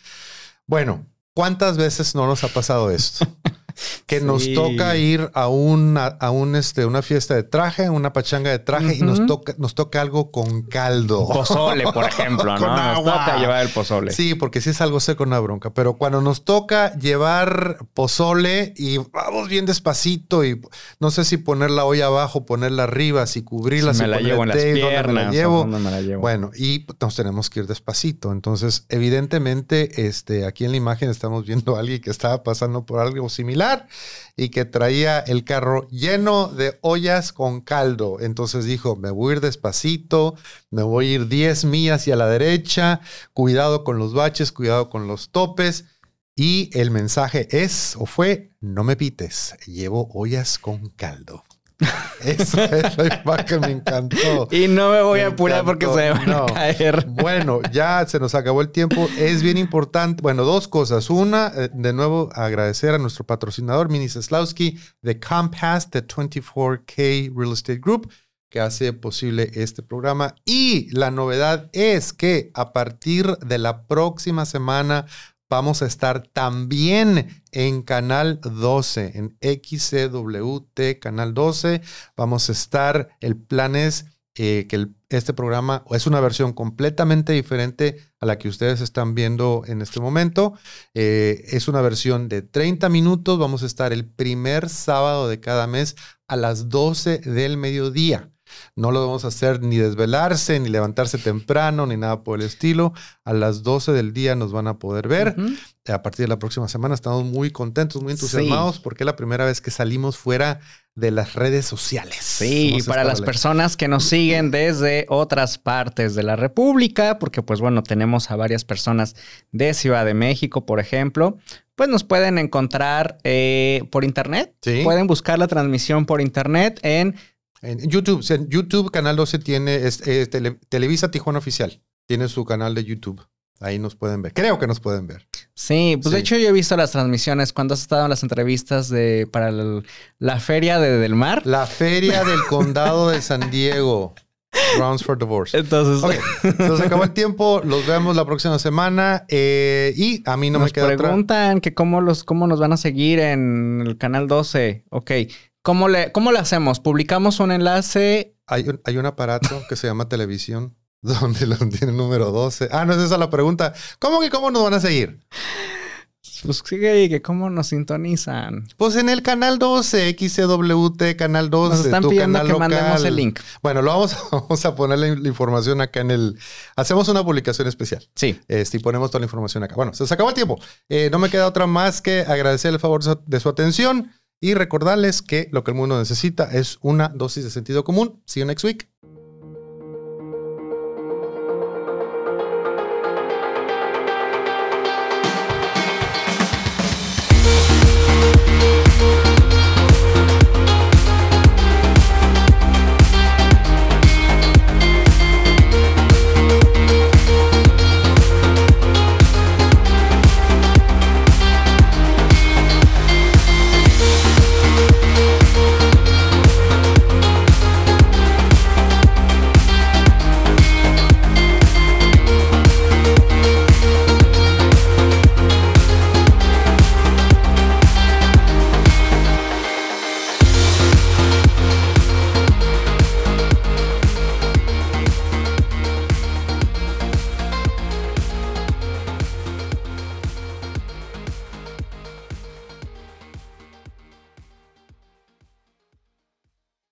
Bueno, ¿cuántas veces no nos ha pasado esto? que nos toca ir a una, a un, este, una fiesta de traje, una pachanga de traje y nos toca, nos toca algo con caldo. Pozole, por ejemplo, ¿no? Con Nos agua. toca llevar el pozole. Sí, porque sí es algo seco una bronca, pero cuando nos toca llevar pozole y vamos bien despacito y no sé si poner la olla abajo, ponerla arriba, si cubrirla, Si si me la llevo en las dónde me la piernas. llevo. ¿o dónde me la llevo? Bueno, y nos tenemos que ir despacito. Entonces, evidentemente, este, aquí en la imagen estamos viendo a alguien que estaba pasando por algo similar y que traía el carro lleno de ollas con caldo. Entonces dijo, me voy a ir despacito, me voy a ir 10 millas hacia la derecha, cuidado con los baches, cuidado con los topes. Y el mensaje es o fue, no me pites, llevo ollas con caldo. Esa es la imagen, me encantó. Y no me voy Me a apurar porque se me van No. a caer. Bueno, ya se nos acabó el tiempo. Es bien importante. Bueno, dos cosas. Una, eh, de nuevo, agradecer a nuestro patrocinador, Mini Seslowski, de Compass, de 24K Real Estate Group, que hace posible este programa. Y la novedad es que a partir de la próxima semana vamos a estar también en Canal 12, en XCWT Canal 12. Vamos a estar, el plan es eh, que este programa es una versión completamente diferente a la que ustedes están viendo en este momento. Eh, es una versión de 30 minutos. Vamos a estar el primer sábado de cada mes a las 12 del mediodía. No lo vamos a hacer ni desvelarse, ni levantarse temprano, ni nada por el estilo. A las 12 del día nos van a poder ver. A partir de la próxima semana estamos muy contentos, muy Sí. entusiasmados porque es la primera vez que salimos fuera de las redes sociales. Sí, para las personas que nos siguen desde otras partes de la República, porque pues bueno, tenemos a varias personas de Ciudad de México, por ejemplo, pues nos pueden encontrar eh, por internet. Sí. Pueden buscar la transmisión por internet en... En YouTube, en YouTube Canal 12 tiene es- es Tele- Televisa Tijuana Oficial. Tiene su canal de YouTube. Ahí nos pueden ver. Creo que nos pueden ver. Sí, pues de hecho yo he visto las transmisiones cuando has estado en las entrevistas de para el- la feria de Del Mar. La Feria del Condado de San Diego. Grounds for Divorce. Entonces, Ok, entonces acabó el tiempo. Los vemos la próxima semana. eh, y a mí no nos me queda otra. preguntan que cómo los cómo nos van a seguir en el canal 12. Ok, ¿cómo le cómo le hacemos? Publicamos un enlace. Hay un, hay un aparato que se llama televisión donde lo tiene el número 12. Ah, no es esa la pregunta. ¿Cómo que cómo nos van a seguir? Pues sigue que cómo nos sintonizan. Pues en el canal 12, XCWT, canal 12. Nos están tu pidiendo canal que local. mandemos el link. Bueno, lo vamos, vamos a poner la, la información acá en el. Hacemos una publicación especial. Sí. Este, y ponemos toda la información acá. Bueno, se nos acabó el tiempo. Eh, no me queda otra más que agradecer el favor de su atención y recordarles que lo que el mundo necesita es una dosis de sentido común. See you next week.